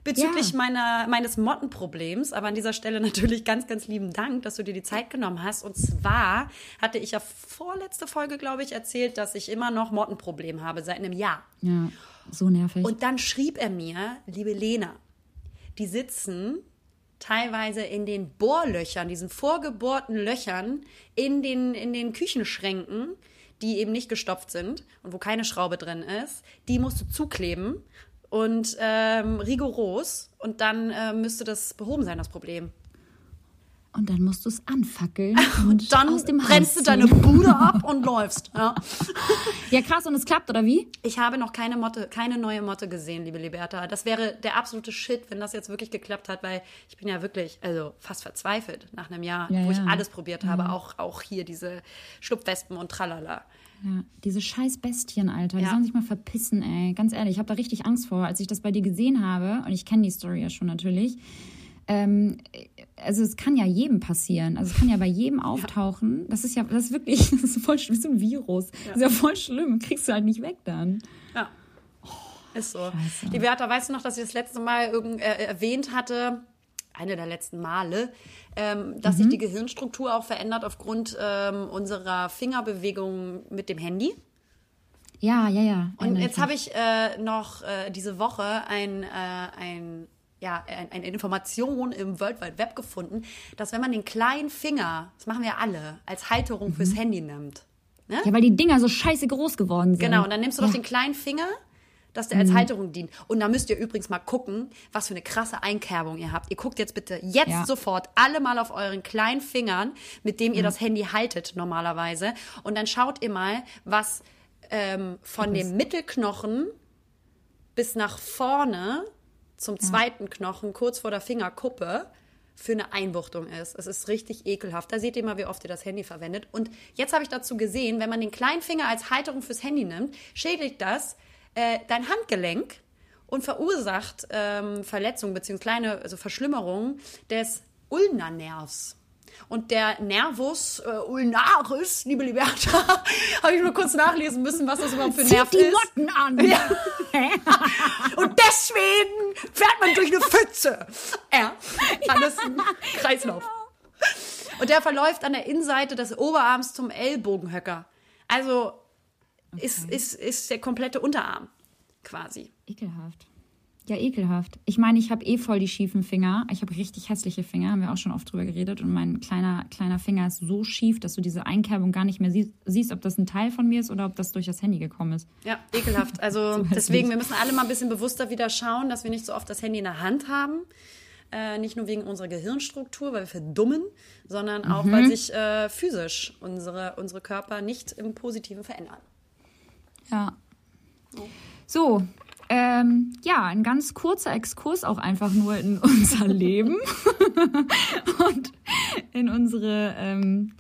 bezüglich Ja. meiner, meines Mottenproblems. Aber an dieser Stelle natürlich ganz, ganz lieben Dank, dass du dir die Zeit genommen hast. Und zwar hatte ich ja vorletzte Folge, glaube ich, erzählt, dass ich immer noch Mottenproblem habe seit einem Jahr. Ja, so nervig. Und dann schrieb er mir, liebe Lena, die sitzen teilweise in den Bohrlöchern, diesen vorgebohrten Löchern in den, in den Küchenschränken, die eben nicht gestopft sind und wo keine Schraube drin ist. Die musst du zukleben und ähm, rigoros und dann äh, müsste das behoben sein, das Problem. Und dann musst du es anfackeln und Dann aus dem brennst Haus du deine. Bude ab und läufst. Ja. Ja, krass, und es klappt, oder wie? Ich habe noch keine Motte, keine neue Motte gesehen, liebe Liberta. Das wäre der absolute Shit, wenn das jetzt wirklich geklappt hat, weil ich bin ja wirklich, also fast verzweifelt nach einem Jahr, Ja, wo ich ja. alles probiert habe, auch, auch hier diese Schlupfwespen und tralala. Ja, diese scheiß Bestien, Alter, die Ja. sollen sich mal verpissen, ey. Ganz ehrlich, ich habe da richtig Angst vor, als ich das bei dir gesehen habe. Und ich kenne die Story ja schon natürlich. Ähm, also es kann ja jedem passieren. Also es kann ja bei jedem auftauchen. Das ist ja, das ist wirklich, das ist voll schlimm, wie so ein Virus. Das ist ja voll schlimm. Kriegst du halt nicht weg dann. Ja. Ist so. Scheiße. Die Beata, weißt du noch, dass ich das letzte Mal irgend, äh, erwähnt hatte, eine der letzten Male, ähm, dass Mhm. sich die Gehirnstruktur auch verändert aufgrund ähm, unserer Fingerbewegungen mit dem Handy? Ja, ja, ja. Und jetzt habe ich äh, noch äh, diese Woche ein, äh, ein, ja, ein, eine Information im World Wide Web gefunden, dass wenn man den kleinen Finger, das machen wir alle, als Halterung fürs Handy nimmt. Ne? Ja, weil die Dinger so scheiße groß geworden sind. Genau, und dann nimmst du doch ja. den kleinen Finger, dass der als Halterung dient. Und da müsst ihr übrigens mal gucken, was für eine krasse Einkerbung ihr habt. Ihr guckt jetzt bitte jetzt Ja. sofort alle mal auf euren kleinen Fingern, mit dem ihr das Handy haltet normalerweise. Und dann schaut ihr mal, was ähm, von dem Mittelknochen bis nach vorne zum zweiten Knochen, kurz vor der Fingerkuppe, für eine Einbuchtung ist. Es ist richtig ekelhaft. Da seht ihr mal, wie oft ihr das Handy verwendet. Und jetzt habe ich dazu gesehen, wenn man den kleinen Finger als Halterung fürs Handy nimmt, schädigt das äh, dein Handgelenk und verursacht ähm, Verletzungen bzw. kleine also Verschlimmerungen des Ulnanervs. Und der Nervus äh, ulnaris, liebe Liberta, habe ich nur kurz nachlesen müssen, was das überhaupt für ein Nerv die ist. Motten an. Ja. Und deswegen fährt man durch eine Pfütze. Ja, alles ein Kreislauf. Und der verläuft an der Innenseite des Oberarms zum Ellbogenhöcker. Also ist, ist, ist der komplette Unterarm quasi. Ekelhaft. Ja, ekelhaft. Ich meine, ich habe eh voll die schiefen Finger. Ich habe richtig hässliche Finger, haben wir auch schon oft drüber geredet. Und mein kleiner, kleiner Finger ist so schief, dass du diese Einkerbung gar nicht mehr siehst, siehst, ob das ein Teil von mir ist oder ob das durch das Handy gekommen ist. Ja, ekelhaft. Also So deswegen, hässlich. wir müssen alle mal ein bisschen bewusster wieder schauen, dass wir nicht so oft das Handy in der Hand haben. Äh, nicht nur wegen unserer Gehirnstruktur, weil wir verdummen, sondern auch, Mhm. weil sich äh, physisch unsere, unsere Körper nicht im Positiven verändern. Ja. So, ähm, ja, ein ganz kurzer Exkurs auch einfach nur in unser Leben und in unsere, ähm,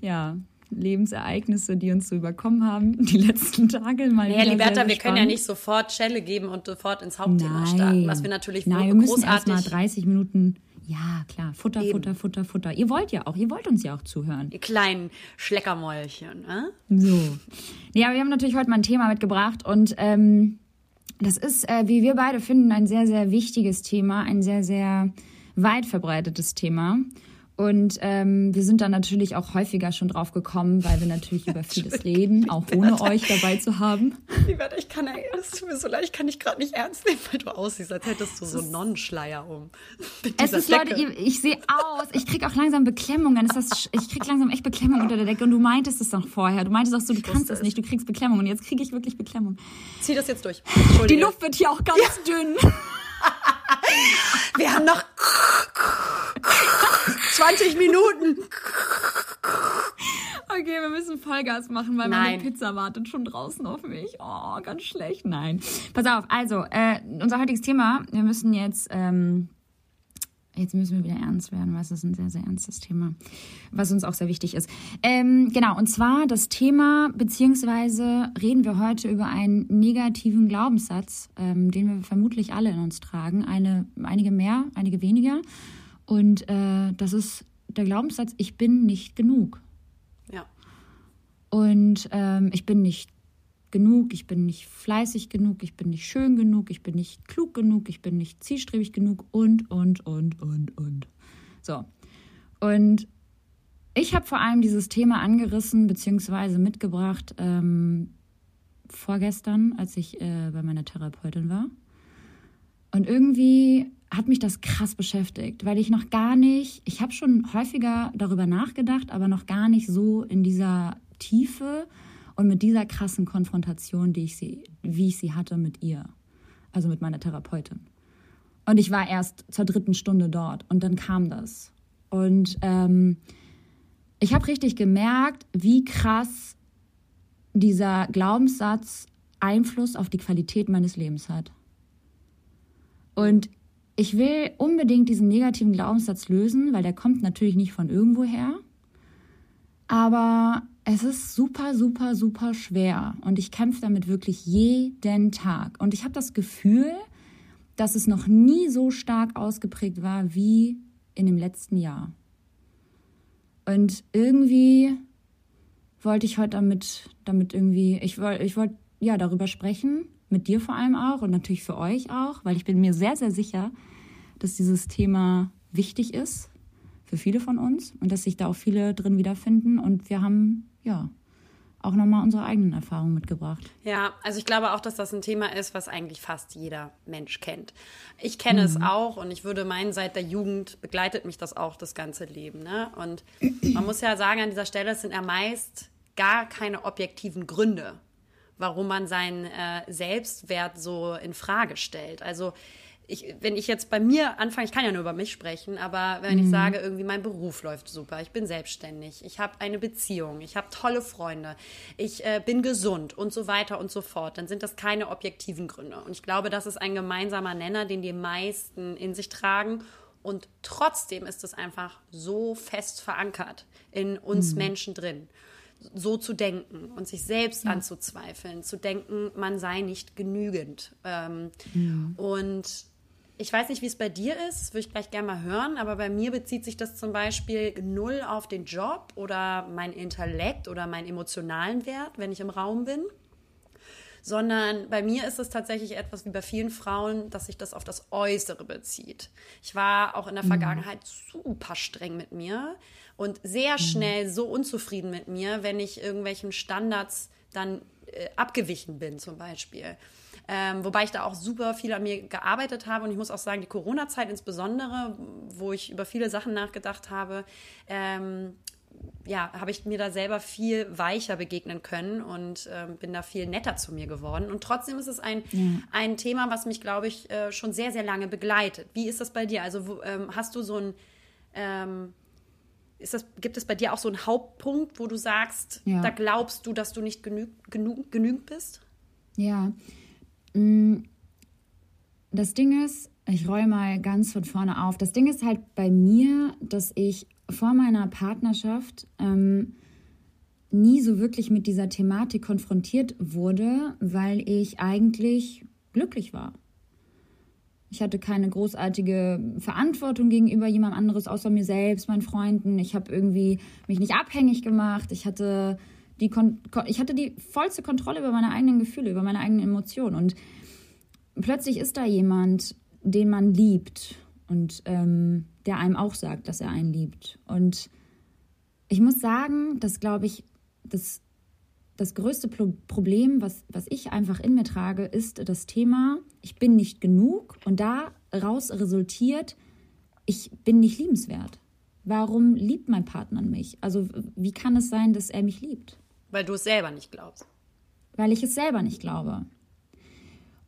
ja, Lebensereignisse, die uns so überkommen haben, die letzten Tage mal Ja, Liberta, wir können ja nicht sofort Schelle geben und sofort ins Hauptthema Nein. starten, was wir natürlich Nein, wir wir müssen erst mal großartig, 30 Minuten. Ja, klar. Futter, Eben. Futter, Futter, Futter. Ihr wollt ja auch, ihr wollt uns ja auch zuhören. die kleinen Schleckermäulchen. Ne? So. Ja, wir haben natürlich heute mal ein Thema mitgebracht und ähm, das ist, äh, wie wir beide finden, ein sehr, sehr wichtiges Thema, ein sehr, sehr weit verbreitetes Thema. Und ähm, wir sind da natürlich auch häufiger schon drauf gekommen, weil wir natürlich über vieles reden, auch ohne euch dabei zu haben. Liberta, ich kann, das tut mir so leid, ich kann dich gerade nicht ernst nehmen, weil du aussiehst, als hättest du so einen Nonnenschleier um. Es ist, Leute, Decke. ihr, ich sehe aus, ich krieg auch langsam Beklemmungen. Ist das, ich krieg langsam echt Beklemmung unter der Decke. Und du meintest es noch vorher. Du meintest auch so, du kannst es es. nicht, du kriegst Beklemmung. Und jetzt kriege ich wirklich Beklemmung. Zieh das jetzt durch. Die. Luft wird hier auch ganz dünn. Wir haben noch 20 Minuten. Okay, wir müssen Vollgas machen, weil Nein. meine Pizza wartet schon draußen auf mich. Oh, ganz schlecht. Nein. Pass auf, also, äh, unser heutiges Thema, wir müssen jetzt, ähm, jetzt müssen wir wieder ernst werden, weil es ist ein sehr, sehr ernstes Thema, was uns auch sehr wichtig ist. Ähm, genau, und zwar das Thema, beziehungsweise reden wir heute über einen negativen Glaubenssatz, ähm, den wir vermutlich alle in uns tragen. Eine, einige mehr, einige weniger. Und äh, das ist der Glaubenssatz, ich bin nicht genug. Ja. Und ähm, ich bin nicht genug, ich bin nicht fleißig genug, ich bin nicht schön genug, ich bin nicht klug genug, ich bin nicht zielstrebig genug und, und, und, und, und. So. Und ich habe vor allem dieses Thema angerissen bzw. mitgebracht ähm, vorgestern, als ich äh, bei meiner Therapeutin war. Und irgendwie hat mich das krass beschäftigt, weil ich noch gar nicht, ich habe schon häufiger darüber nachgedacht, aber noch gar nicht so in dieser Tiefe und mit dieser krassen Konfrontation, die ich sie, wie ich sie hatte mit ihr, also mit meiner Therapeutin. Und ich war erst zur dritten Stunde dort und dann kam das. Und ähm, ich habe richtig gemerkt, wie krass dieser Glaubenssatz Einfluss auf die Qualität meines Lebens hat. Und ich will unbedingt diesen negativen Glaubenssatz lösen, weil der kommt natürlich nicht von irgendwoher. Aber es ist super, super, super schwer. Und ich kämpfe damit wirklich jeden Tag. Und ich habe das Gefühl, dass es noch nie so stark ausgeprägt war wie in dem letzten Jahr. Und irgendwie wollte ich heute damit, damit irgendwie, ich wollte, ich wollte ja darüber sprechen, mit dir vor allem auch und natürlich für euch auch, weil ich bin mir sehr, sehr sicher, dass dieses Thema wichtig ist für viele von uns und dass sich da auch viele drin wiederfinden. Und wir haben ja auch nochmal unsere eigenen Erfahrungen mitgebracht. Ja, also ich glaube auch, dass das ein Thema ist, was eigentlich fast jeder Mensch kennt. Ich kenne es auch und ich würde meinen, seit der Jugend begleitet mich das auch das ganze Leben. Ne? Und man muss ja sagen, an dieser Stelle es sind ja meist gar keine objektiven Gründe, warum man seinen äh, Selbstwert so in Frage stellt. Also ich, wenn ich jetzt bei mir anfange, ich kann ja nur über mich sprechen, aber wenn ich sage, irgendwie mein Beruf läuft super, ich bin selbstständig, ich habe eine Beziehung, ich habe tolle Freunde, ich äh, bin gesund und so weiter und so fort, dann sind das keine objektiven Gründe. Und ich glaube, das ist ein gemeinsamer Nenner, den die meisten in sich tragen. Und trotzdem ist es einfach so fest verankert in uns Menschen drin so zu denken und sich selbst anzuzweifeln, zu denken, man sei nicht genügend. Ähm, Und ich weiß nicht, wie es bei dir ist, würde ich gleich gerne mal hören, aber bei mir bezieht sich das zum Beispiel null auf den Job oder mein Intellekt oder meinen emotionalen Wert, wenn ich im Raum bin sondern bei mir ist es tatsächlich etwas wie bei vielen Frauen, dass sich das auf das Äußere bezieht. Ich war auch in der Vergangenheit super streng mit mir und sehr schnell so unzufrieden mit mir, wenn ich irgendwelchen Standards dann äh, abgewichen bin zum Beispiel. Ähm, wobei ich da auch super viel an mir gearbeitet habe und ich muss auch sagen, die Corona-Zeit insbesondere, wo ich über viele Sachen nachgedacht habe, ähm, ja, habe ich mir da selber viel weicher begegnen können und ähm, bin da viel netter zu mir geworden. Und trotzdem ist es ein, ein Thema, was mich, glaube ich, äh, schon sehr, sehr lange begleitet. Wie ist das bei dir? Also wo, ähm, hast du so ein, ähm, ist das, gibt es bei dir auch so einen Hauptpunkt, wo du sagst, Ja. da glaubst du, dass du nicht genü genug, genügend bist? Ja. Mm, Das Ding ist, ich roll mal ganz von vorne auf. Das Ding ist halt bei mir, dass ich vor meiner Partnerschaft ähm, nie so wirklich mit dieser Thematik konfrontiert wurde, weil ich eigentlich glücklich war. Ich hatte keine großartige Verantwortung gegenüber jemand anderes außer mir selbst, meinen Freunden. Ich habe irgendwie mich nicht abhängig gemacht. Ich hatte die Kon ich hatte die vollste Kontrolle über meine eigenen Gefühle, über meine eigenen Emotionen. Und plötzlich ist da jemand, den man liebt und ähm, der einem auch sagt, dass er einen liebt. Und ich muss sagen, dass glaube ich, das, das größte Pro Problem, was, was ich einfach in mir trage, ist das Thema, ich bin nicht genug und daraus resultiert, ich bin nicht liebenswert. Warum liebt mein Partner mich? Also wie kann es sein, dass er mich liebt? Weil du es selber nicht glaubst. weil ich es selber nicht glaube.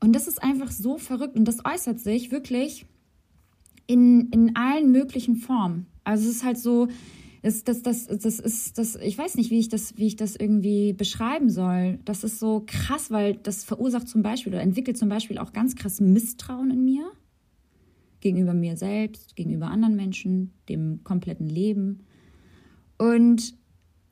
Und das ist einfach so verrückt und das äußert sich wirklich in, in allen möglichen Formen. Also es ist halt so, das, das, das, das ist, das, ich weiß nicht, wie ich das, wie ich das irgendwie beschreiben soll. Das ist so krass, weil das verursacht zum Beispiel oder entwickelt zum Beispiel auch ganz krass Misstrauen in mir. Gegenüber mir selbst, gegenüber anderen Menschen, dem kompletten Leben. Und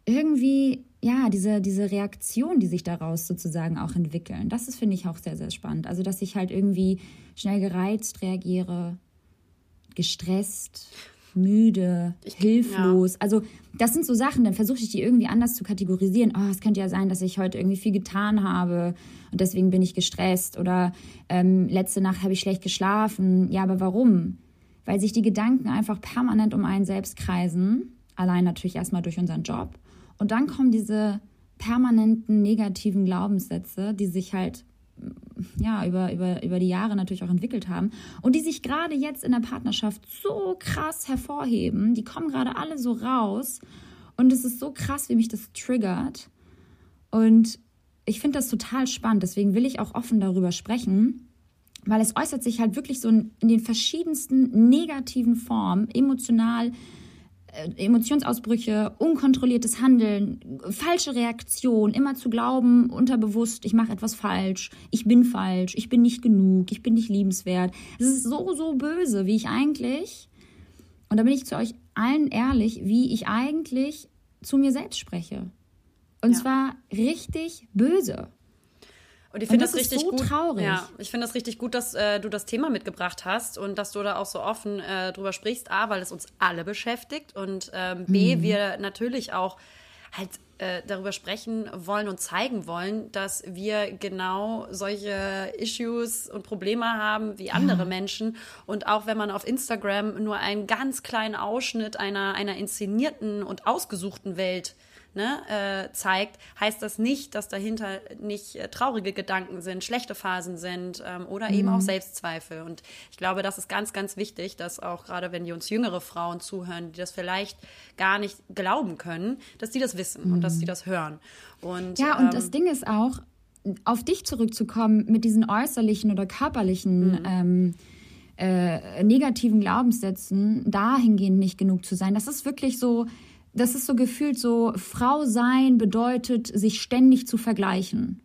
irgendwie, ja, diese, diese Reaktion, die sich daraus sozusagen auch entwickeln, das ist, finde ich, auch sehr, sehr spannend. Also, dass ich halt irgendwie schnell gereizt reagiere, gestresst, müde, ich, hilflos. Ja. Also das sind so Sachen, dann versuche ich die irgendwie anders zu kategorisieren. Oh, es könnte ja sein, dass ich heute irgendwie viel getan habe und deswegen bin ich gestresst oder ähm, letzte Nacht habe ich schlecht geschlafen. Ja, aber warum? Weil sich die Gedanken einfach permanent um einen selbst kreisen. Allein natürlich erstmal durch unseren Job. Und dann kommen diese permanenten negativen Glaubenssätze, die sich halt ja, über, über, über die Jahre natürlich auch entwickelt haben und die sich gerade jetzt in der Partnerschaft so krass hervorheben. Die kommen gerade alle so raus und es ist so krass, wie mich das triggert. Und ich finde das total spannend, deswegen will ich auch offen darüber sprechen, weil es äußert sich halt wirklich so in den verschiedensten negativen Formen, emotional, Emotionsausbrüche, unkontrolliertes Handeln, falsche Reaktion, immer zu glauben, unterbewusst, ich mache etwas falsch, ich bin falsch, ich bin nicht genug, ich bin nicht liebenswert. Es ist so, so böse, wie ich eigentlich, und da bin ich zu euch allen ehrlich, wie ich eigentlich zu mir selbst spreche. Und ja. zwar richtig böse. Und ich finde das, das richtig so gut. Traurig. Ja, ich finde das richtig gut, dass äh, du das Thema mitgebracht hast und dass du da auch so offen äh, drüber sprichst. A, weil es uns alle beschäftigt und ähm, B, mhm. wir natürlich auch halt äh, darüber sprechen wollen und zeigen wollen, dass wir genau solche Issues und Probleme haben wie andere ja. Menschen. Und auch wenn man auf Instagram nur einen ganz kleinen Ausschnitt einer, einer inszenierten und ausgesuchten Welt ne, äh, zeigt, heißt das nicht, dass dahinter nicht äh, traurige Gedanken sind, schlechte Phasen sind ähm, oder mhm. eben auch mhm. Selbstzweifel. Und ich glaube, das ist ganz, ganz wichtig, dass auch gerade wenn die uns jüngere Frauen zuhören, die das vielleicht gar nicht glauben können, dass die das wissen mhm. und dass die mhm. das hören. Und, ja, und ähm, das Ding ist auch, auf dich zurückzukommen mit diesen äußerlichen oder körperlichen mhm. ähm, äh, negativen Glaubenssätzen, dahingehend nicht genug zu sein. Das ist wirklich so, das ist so gefühlt so, Frau sein bedeutet, sich ständig zu vergleichen.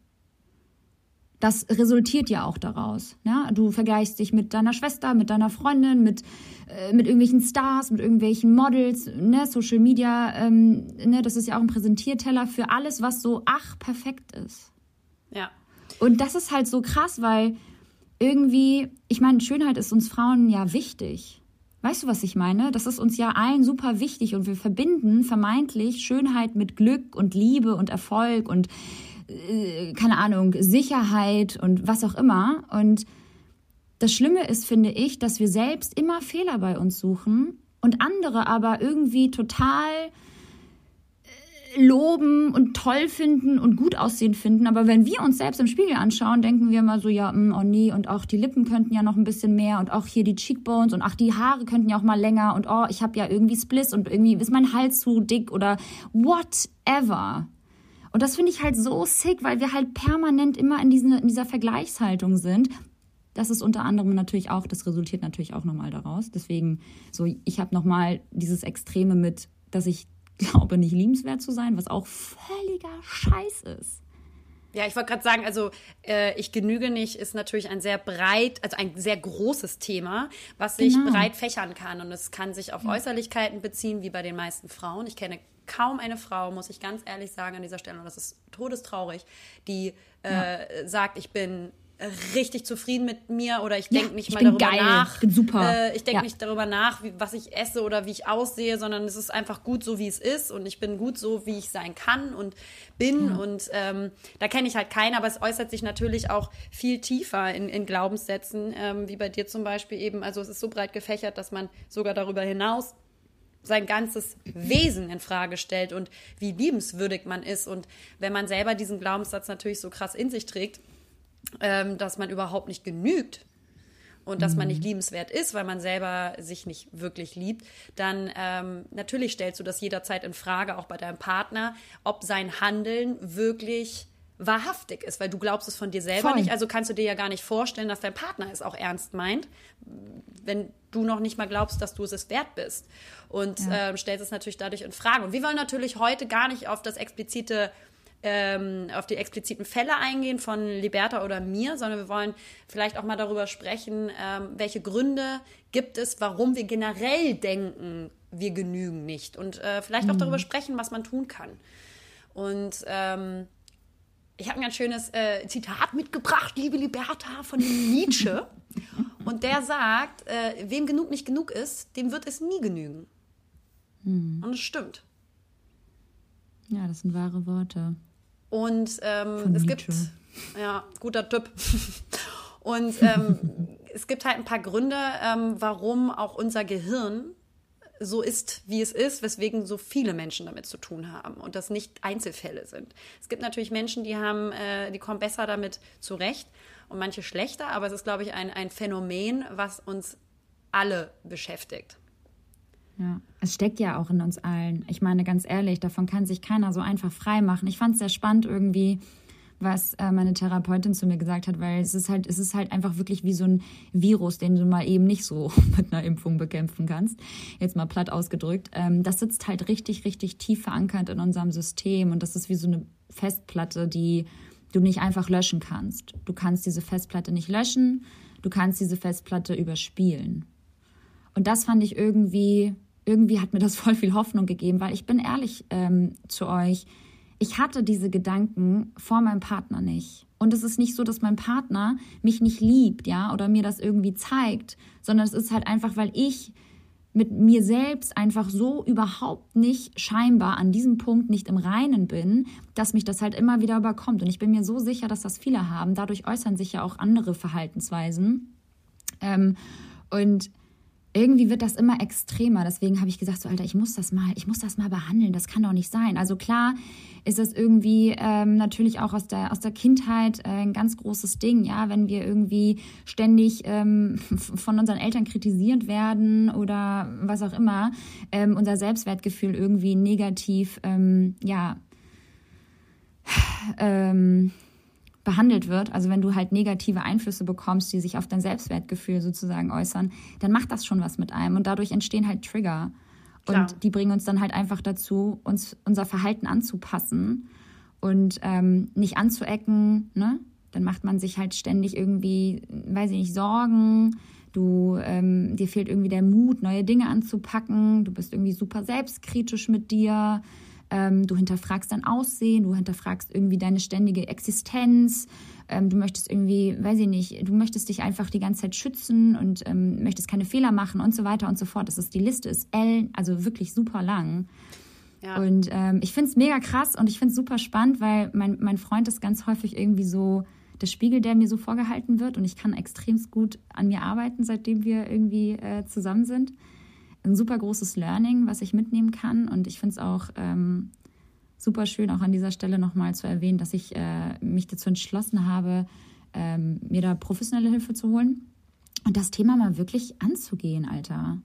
Das resultiert ja auch daraus. Ja? Du vergleichst dich mit deiner Schwester, mit deiner Freundin, mit, äh, mit irgendwelchen Stars, mit irgendwelchen Models, ne? Social Media, ähm, ne? das ist ja auch ein Präsentierteller für alles, was so ach perfekt ist. Ja. Und das ist halt so krass, weil irgendwie, ich meine, Schönheit ist uns Frauen ja wichtig. Weißt du, was ich meine? Das ist uns ja allen super wichtig und wir verbinden vermeintlich Schönheit mit Glück und Liebe und Erfolg und äh, keine Ahnung, Sicherheit und was auch immer. Und das Schlimme ist, finde ich, dass wir selbst immer Fehler bei uns suchen und andere aber irgendwie total loben und toll finden und gut aussehen finden. Aber wenn wir uns selbst im Spiegel anschauen, denken wir immer so, ja, mh, mm, oh nee, und auch die Lippen könnten ja noch ein bisschen mehr und auch hier die Cheekbones und ach, die Haare könnten ja auch mal länger und oh, ich habe ja irgendwie Spliss und irgendwie ist mein Hals zu dick oder whatever. Und das finde ich halt so sick, weil wir halt permanent immer in, diesen, in dieser Vergleichshaltung sind. Das ist unter anderem natürlich auch, das resultiert natürlich auch nochmal daraus. Deswegen, so, ich habe nochmal dieses Extreme mit, dass ich glaube, nicht liebenswert zu sein, was auch völliger Scheiß ist. Ja, ich wollte gerade sagen, also äh, ich genüge nicht ist natürlich ein sehr breit, also ein sehr großes Thema, was sich genau. breit fächern kann und es kann sich auf ja. Äußerlichkeiten beziehen, wie bei den meisten Frauen. Ich kenne kaum eine Frau, muss ich ganz ehrlich sagen an dieser Stelle, und das ist todestraurig, die äh, ja. sagt, ich bin richtig zufrieden mit mir oder ich denke ja, nicht mal darüber geil, nach. Ich bin super. Äh, ich denke ja. nicht darüber nach, wie, was ich esse oder wie ich aussehe, sondern es ist einfach gut so, wie es ist und ich bin gut so, wie ich sein kann und bin ja. und ähm, da kenne ich halt keinen, aber es äußert sich natürlich auch viel tiefer in, in Glaubenssätzen, ähm, wie bei dir zum Beispiel eben. Also es ist so breit gefächert, dass man sogar darüber hinaus sein ganzes Wesen in Frage stellt und wie liebenswürdig man ist und wenn man selber diesen Glaubenssatz natürlich so krass in sich trägt, ähm, dass man überhaupt nicht genügt und dass man nicht mhm. liebenswert ist, weil man selber sich nicht wirklich liebt, dann ähm, natürlich stellst du das jederzeit in Frage, auch bei deinem Partner, ob sein Handeln wirklich wahrhaftig ist, weil du glaubst es von dir selber Voll. nicht. Also kannst du dir ja gar nicht vorstellen, dass dein Partner es auch ernst meint, wenn du noch nicht mal glaubst, dass du es wert bist. Und Ja. ähm, stellst es natürlich dadurch in Frage. Und wir wollen natürlich heute gar nicht auf das explizite ähm, auf die expliziten Fälle eingehen von Liberta oder mir, sondern wir wollen vielleicht auch mal darüber sprechen, ähm, welche Gründe gibt es, warum wir generell denken, wir genügen nicht. Und äh, vielleicht auch darüber sprechen, was man tun kann. Und ähm, ich habe ein ganz schönes äh, Zitat mitgebracht, liebe Liberta, von Nietzsche. Und der sagt, äh, wem genug nicht genug ist, dem wird es nie genügen. Und es stimmt. Ja, das sind wahre Worte. Und ähm, Von es Nietzsche. gibt, ja, guter Tipp. Und ähm, es gibt halt ein paar Gründe, ähm, warum auch unser Gehirn so ist, wie es ist, weswegen so viele Menschen damit zu tun haben und das nicht Einzelfälle sind. Es gibt natürlich Menschen, die haben, äh, die kommen besser damit zurecht und manche schlechter, aber es ist, glaube ich, ein, ein Phänomen, was uns alle beschäftigt. Ja, es steckt ja auch in uns allen. Ich meine, ganz ehrlich, davon kann sich keiner so einfach frei machen. Ich fand es sehr spannend irgendwie, was äh, meine Therapeutin zu mir gesagt hat, weil es ist halt, es ist halt einfach wirklich wie so ein Virus, den du mal eben nicht so mit einer Impfung bekämpfen kannst. Jetzt mal platt ausgedrückt. Ähm, das sitzt halt richtig, richtig tief verankert in unserem System und das ist wie so eine Festplatte, die du nicht einfach löschen kannst. Du kannst diese Festplatte nicht löschen, du kannst diese Festplatte überspielen. Und das fand ich irgendwie, irgendwie hat mir das voll viel Hoffnung gegeben, weil ich bin ehrlich ähm, zu euch, ich hatte diese Gedanken vor meinem Partner nicht. Und es ist nicht so, dass mein Partner mich nicht liebt, ja, oder mir das irgendwie zeigt, sondern es ist halt einfach, weil ich mit mir selbst einfach so überhaupt nicht scheinbar an diesem Punkt nicht im Reinen bin, dass mich das halt immer wieder überkommt. Und ich bin mir so sicher, dass das viele haben. Dadurch äußern sich ja auch andere Verhaltensweisen. Ähm, und irgendwie wird das immer extremer. Deswegen habe ich gesagt, so Alter, ich muss das mal, ich muss das mal behandeln. Das kann doch nicht sein. Also klar ist das irgendwie ähm, natürlich auch aus der aus der Kindheit äh, ein ganz großes Ding, ja, wenn wir irgendwie ständig ähm, von unseren Eltern kritisiert werden oder was auch immer, ähm, unser Selbstwertgefühl irgendwie negativ, ähm, ja. Ähm, behandelt wird, also wenn du halt negative Einflüsse bekommst, die sich auf dein Selbstwertgefühl sozusagen äußern, dann macht das schon was mit einem und dadurch entstehen halt Trigger. Und Klar. die bringen uns dann halt einfach dazu, uns unser Verhalten anzupassen und ähm, nicht anzuecken, ne? Dann macht man sich halt ständig irgendwie, weiß ich nicht, Sorgen. Du, ähm, dir fehlt irgendwie der Mut, neue Dinge anzupacken. Du bist irgendwie super selbstkritisch mit dir. Ähm, du hinterfragst dein Aussehen, du hinterfragst irgendwie deine ständige Existenz. Ähm, du möchtest irgendwie, weiß ich nicht, du möchtest dich einfach die ganze Zeit schützen und ähm, möchtest keine Fehler machen und so weiter und so fort. Das ist, die Liste ist L, also wirklich super lang. Ja. Und ähm, ich finde es mega krass und ich finde es super spannend, weil mein, mein Freund ist ganz häufig irgendwie so der Spiegel, der mir so vorgehalten wird und ich kann extremst gut an mir arbeiten, seitdem wir irgendwie äh, zusammen sind. Ein super großes Learning, was ich mitnehmen kann und ich finde es auch ähm, super schön, auch an dieser Stelle nochmal zu erwähnen, dass ich äh, mich dazu entschlossen habe, ähm, mir da professionelle Hilfe zu holen und das Thema mal wirklich anzugehen, Alter.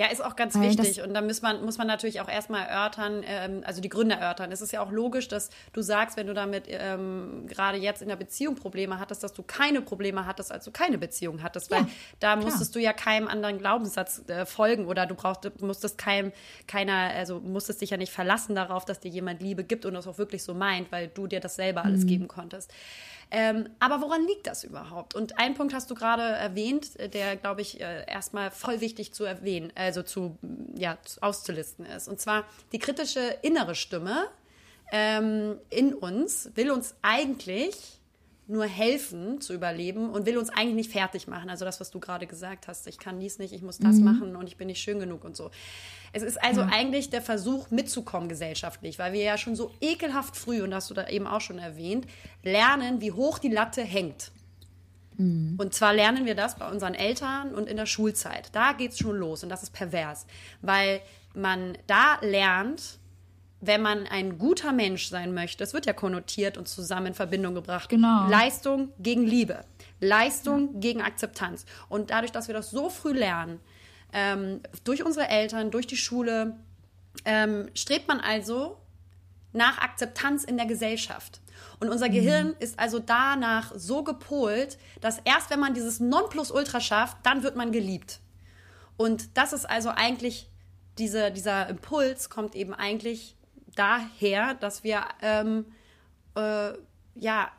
Ja, ist auch ganz Weil wichtig. Und da muss man, muss man natürlich auch erstmal erörtern, ähm, also die Gründe erörtern. Es ist ja auch logisch, dass du sagst, wenn du damit ähm, gerade jetzt in der Beziehung Probleme hattest, dass du keine Probleme hattest, als du keine Beziehung hattest. Weil Ja, da klar. musstest du ja keinem anderen Glaubenssatz äh, folgen oder du brauchst, musstest keinem, keiner, also musstest dich ja nicht verlassen darauf, dass dir jemand Liebe gibt und das auch wirklich so meint, weil du dir das selber Mhm. alles geben konntest. Ähm, aber woran liegt das überhaupt? Und einen Punkt hast du gerade erwähnt, äh, der, glaube ich, äh, erstmal voll wichtig zu erwähnen, also zu, ja, zu- auszulisten ist. Und zwar die kritische innere Stimme ähm, in uns will uns eigentlich nur helfen zu überleben und will uns eigentlich nicht fertig machen. Also das, was du gerade gesagt hast, ich kann dies nicht, ich muss das machen und ich bin nicht schön genug und so. Es ist also eigentlich der Versuch, mitzukommen gesellschaftlich, weil wir ja schon so ekelhaft früh, und das hast du da eben auch schon erwähnt, lernen, wie hoch die Latte hängt. Und zwar lernen wir das bei unseren Eltern und in der Schulzeit. Da geht es schon los und das ist pervers, weil man da lernt, wenn man ein guter Mensch sein möchte, es wird ja konnotiert und zusammen in Verbindung gebracht. Genau. Leistung gegen Liebe, Leistung gegen Akzeptanz. Und dadurch, dass wir das so früh lernen, ähm, durch unsere Eltern, durch die Schule, ähm, strebt man also nach Akzeptanz in der Gesellschaft. Und unser Mhm. Gehirn ist also danach so gepolt, dass erst wenn man dieses Nonplusultra schafft, dann wird man geliebt. Und das ist also eigentlich, diese, dieser Impuls kommt eben eigentlich daher, dass wir ähm, äh, ja,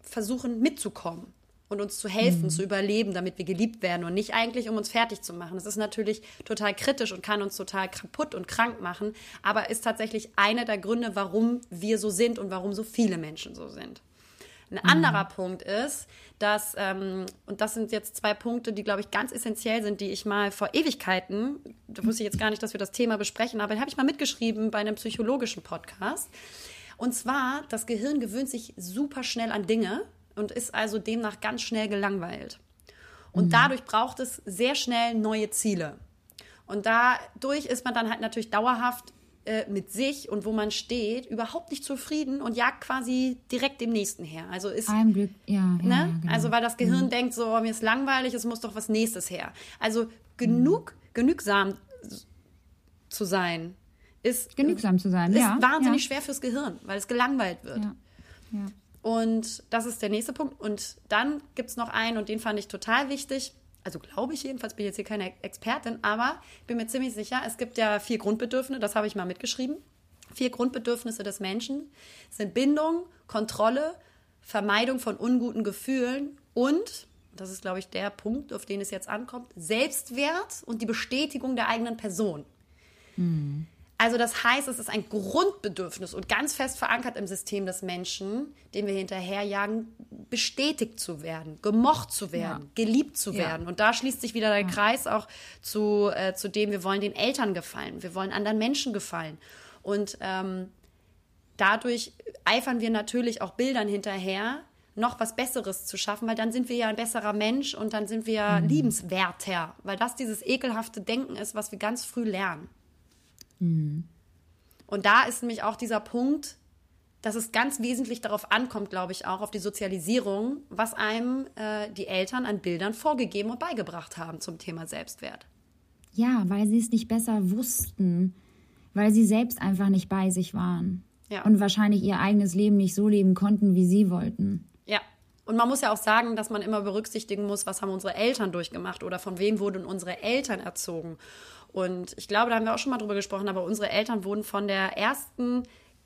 versuchen mitzukommen und uns zu helfen, zu überleben, damit wir geliebt werden und nicht eigentlich, um uns fertig zu machen. Das ist natürlich total kritisch und kann uns total kaputt und krank machen, aber ist tatsächlich einer der Gründe, warum wir so sind und warum so viele Menschen so sind. Ein anderer Punkt ist, dass, ähm, und das sind jetzt zwei Punkte, die, glaube ich, ganz essentiell sind, die ich mal vor Ewigkeiten, da wusste ich jetzt gar nicht, dass wir das Thema besprechen, aber habe ich mal mitgeschrieben bei einem psychologischen Podcast. Und zwar, das Gehirn gewöhnt sich super schnell an Dinge und ist also demnach ganz schnell gelangweilt. Und dadurch braucht es sehr schnell neue Ziele. Und dadurch ist man dann halt natürlich dauerhaft äh, mit sich und wo man steht, überhaupt nicht zufrieden und jagt quasi direkt dem nächsten her. Also ist Einem Glück, ja. ja, Ne? ja genau. Also weil das Gehirn denkt so, mir ist langweilig, es muss doch was nächstes her. Also genug, genügsam zu sein, ist, Genügsam zu sein, ist ja. wahnsinnig schwer fürs Gehirn, weil es gelangweilt wird. Und das ist der nächste Punkt. Und dann gibt es noch einen, und den fand ich total wichtig. Also glaube ich jedenfalls, bin jetzt hier keine Expertin, aber bin mir ziemlich sicher, es gibt ja vier Grundbedürfnisse, das habe ich mal mitgeschrieben. Vier Grundbedürfnisse des Menschen sind Bindung, Kontrolle, Vermeidung von unguten Gefühlen und, das ist, glaube ich, der Punkt, auf den es jetzt ankommt, Selbstwert und die Bestätigung der eigenen Person. Also das heißt, es ist ein Grundbedürfnis und ganz fest verankert im System des Menschen, dem wir hinterherjagen, bestätigt zu werden, gemocht zu werden, Ja. geliebt zu Ja. werden. Und da schließt sich wieder der Kreis auch zu, äh, zu dem, wir wollen den Eltern gefallen, wir wollen anderen Menschen gefallen. Und ähm, dadurch eifern wir natürlich auch Bildern hinterher, noch was Besseres zu schaffen, weil dann sind wir ja ein besserer Mensch und dann sind wir liebenswerter, weil das dieses ekelhafte Denken ist, was wir ganz früh lernen. Und da ist nämlich auch dieser Punkt, dass es ganz wesentlich darauf ankommt, glaube ich, auch auf die Sozialisierung, was einem äh, die Eltern an Bildern vorgegeben und beigebracht haben zum Thema Selbstwert. Ja, weil sie es nicht besser wussten, weil sie selbst einfach nicht bei sich waren. Ja. Und wahrscheinlich ihr eigenes Leben nicht so leben konnten, wie sie wollten. Ja. Und man muss ja auch sagen, dass man immer berücksichtigen muss, was haben unsere Eltern durchgemacht oder von wem wurden unsere Eltern erzogen. Und ich glaube, da haben wir auch schon mal drüber gesprochen, aber unsere Eltern wurden von der ersten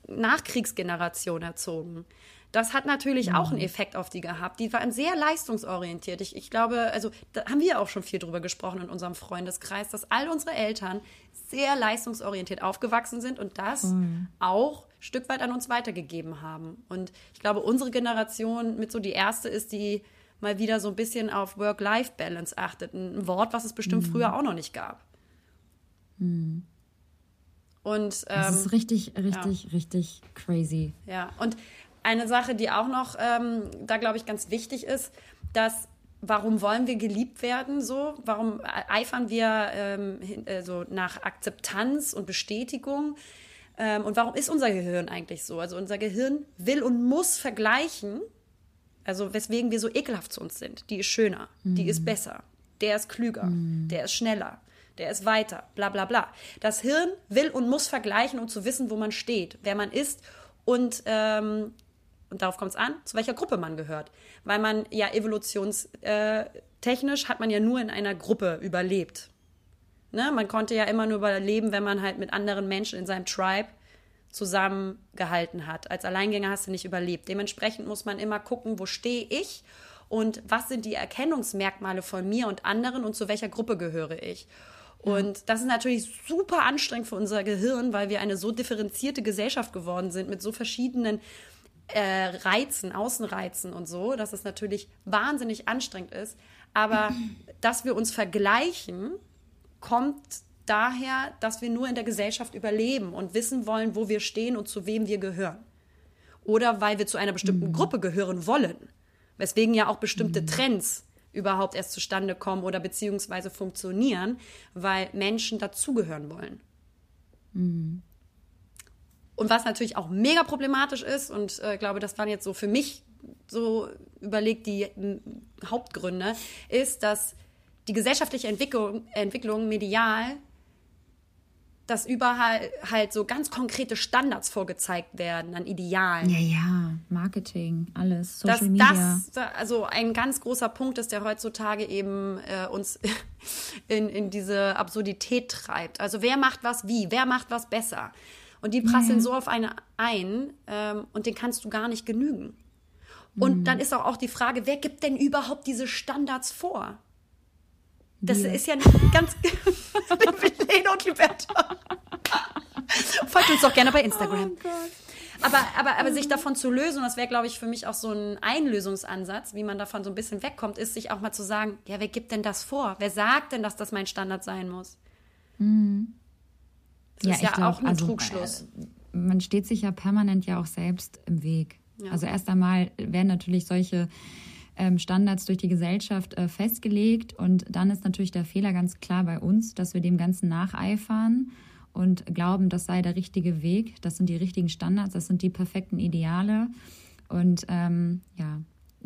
Nachkriegsgeneration erzogen. Das hat natürlich auch einen Effekt auf die gehabt. Die waren sehr leistungsorientiert. Ich, ich glaube, also da haben wir auch schon viel drüber gesprochen in unserem Freundeskreis, dass all unsere Eltern sehr leistungsorientiert aufgewachsen sind und das auch ein Stück weit an uns weitergegeben haben. Und ich glaube, unsere Generation mit so die erste ist, die mal wieder so ein bisschen auf Work-Life-Balance achtet. Ein Wort, was es bestimmt früher auch noch nicht gab. Und Das ähm, ist richtig, richtig, richtig crazy. ja, und eine Sache, die auch noch ähm, da, glaube ich, ganz wichtig ist, dass warum wollen wir geliebt werden so? Warum eifern wir ähm, hin, äh, so nach Akzeptanz und Bestätigung? Ähm, und warum ist unser Gehirn eigentlich so? Also unser Gehirn will und muss vergleichen, also weswegen wir so ekelhaft zu uns sind. Die ist schöner, die ist besser, der ist klüger, der ist schneller, der ist weiter, bla bla bla. Das Hirn will und muss vergleichen, um zu wissen, wo man steht, wer man ist und, ähm, und darauf kommt es an, zu welcher Gruppe man gehört. Weil man ja evolutionstechnisch hat man ja nur in einer Gruppe überlebt. Ne? Man konnte ja immer nur überleben, wenn man halt mit anderen Menschen in seinem Tribe zusammengehalten hat. Als Alleingänger hast du nicht überlebt. Dementsprechend muss man immer gucken, wo stehe ich und was sind die Erkennungsmerkmale von mir und anderen und zu welcher Gruppe gehöre ich. Und das ist natürlich super anstrengend für unser Gehirn, weil wir eine so differenzierte Gesellschaft geworden sind mit so verschiedenen äh, Reizen, Außenreizen und so, dass es natürlich wahnsinnig anstrengend ist. Aber dass wir uns vergleichen, kommt daher, dass wir nur in der Gesellschaft überleben und wissen wollen, wo wir stehen und zu wem wir gehören. Oder weil wir zu einer bestimmten Gruppe gehören wollen. Weswegen ja auch bestimmte Trends überhaupt erst zustande kommen oder beziehungsweise funktionieren, weil Menschen dazugehören wollen. Und was natürlich auch mega problematisch ist, und äh, glaube, das waren jetzt so für mich so überlegt die Hauptgründe, ist, dass die gesellschaftliche Entwicklung, Entwicklung medial dass überall halt so ganz konkrete Standards vorgezeigt werden an Idealen. Ja, ja, Marketing, alles, Dass Social Media. das also ein ganz großer Punkt ist, der heutzutage eben äh, uns in, in diese Absurdität treibt. Also wer macht was wie, wer macht was besser. Und die prasseln so auf eine ein ähm, und den kannst du gar nicht genügen. Und dann ist auch, auch die Frage, wer gibt denn überhaupt diese Standards vor? Das Wir. ist ja nicht ganz. Lena und Liberta. Folgt uns doch gerne bei Instagram. aber, aber, aber sich davon zu lösen, das wäre, glaube ich, für mich auch so ein Einlösungsansatz, wie man davon so ein bisschen wegkommt, ist, sich auch mal zu sagen, ja, wer gibt denn das vor? Wer sagt denn, dass das mein Standard sein muss? Das ist ja glaub, auch ein also, Trugschluss. äh, Man steht sich ja permanent ja auch selbst im Weg. Ja. Also erst einmal werden natürlich solche Standards durch die Gesellschaft äh, festgelegt. Und dann ist natürlich der Fehler ganz klar bei uns, dass wir dem Ganzen nacheifern und glauben, das sei der richtige Weg, das sind die richtigen Standards, das sind die perfekten Ideale. Und ähm, ja,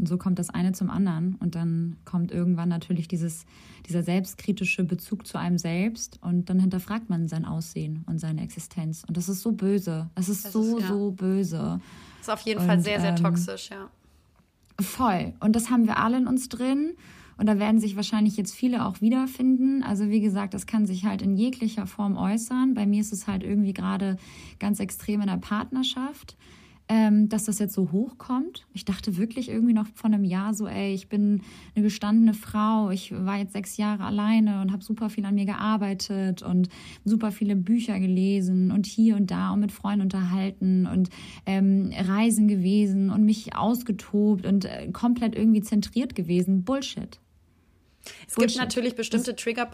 so kommt das eine zum anderen. Und dann kommt irgendwann natürlich dieses, dieser selbstkritische Bezug zu einem selbst. Und dann hinterfragt man sein Aussehen und seine Existenz. Und das ist so böse, das ist Das so, ist, ja. so böse. Das ist auf jeden Fall Und, sehr, sehr ähm, toxisch, ja. Voll. Und das haben wir alle in uns drin. Und da werden sich wahrscheinlich jetzt viele auch wiederfinden. Also wie gesagt, das kann sich halt in jeglicher Form äußern. Bei mir ist es halt irgendwie gerade ganz extrem in der Partnerschaft, ähm, dass das jetzt so hochkommt. Ich dachte wirklich irgendwie noch vor einem Jahr so, ey, ich bin eine gestandene Frau. Ich war jetzt sechs Jahre alleine und habe super viel an mir gearbeitet und super viele Bücher gelesen und hier und da und mit Freunden unterhalten und ähm, reisen gewesen und mich ausgetobt und äh, komplett irgendwie zentriert gewesen. Bullshit. Es Bullshit. gibt natürlich bestimmte Trigger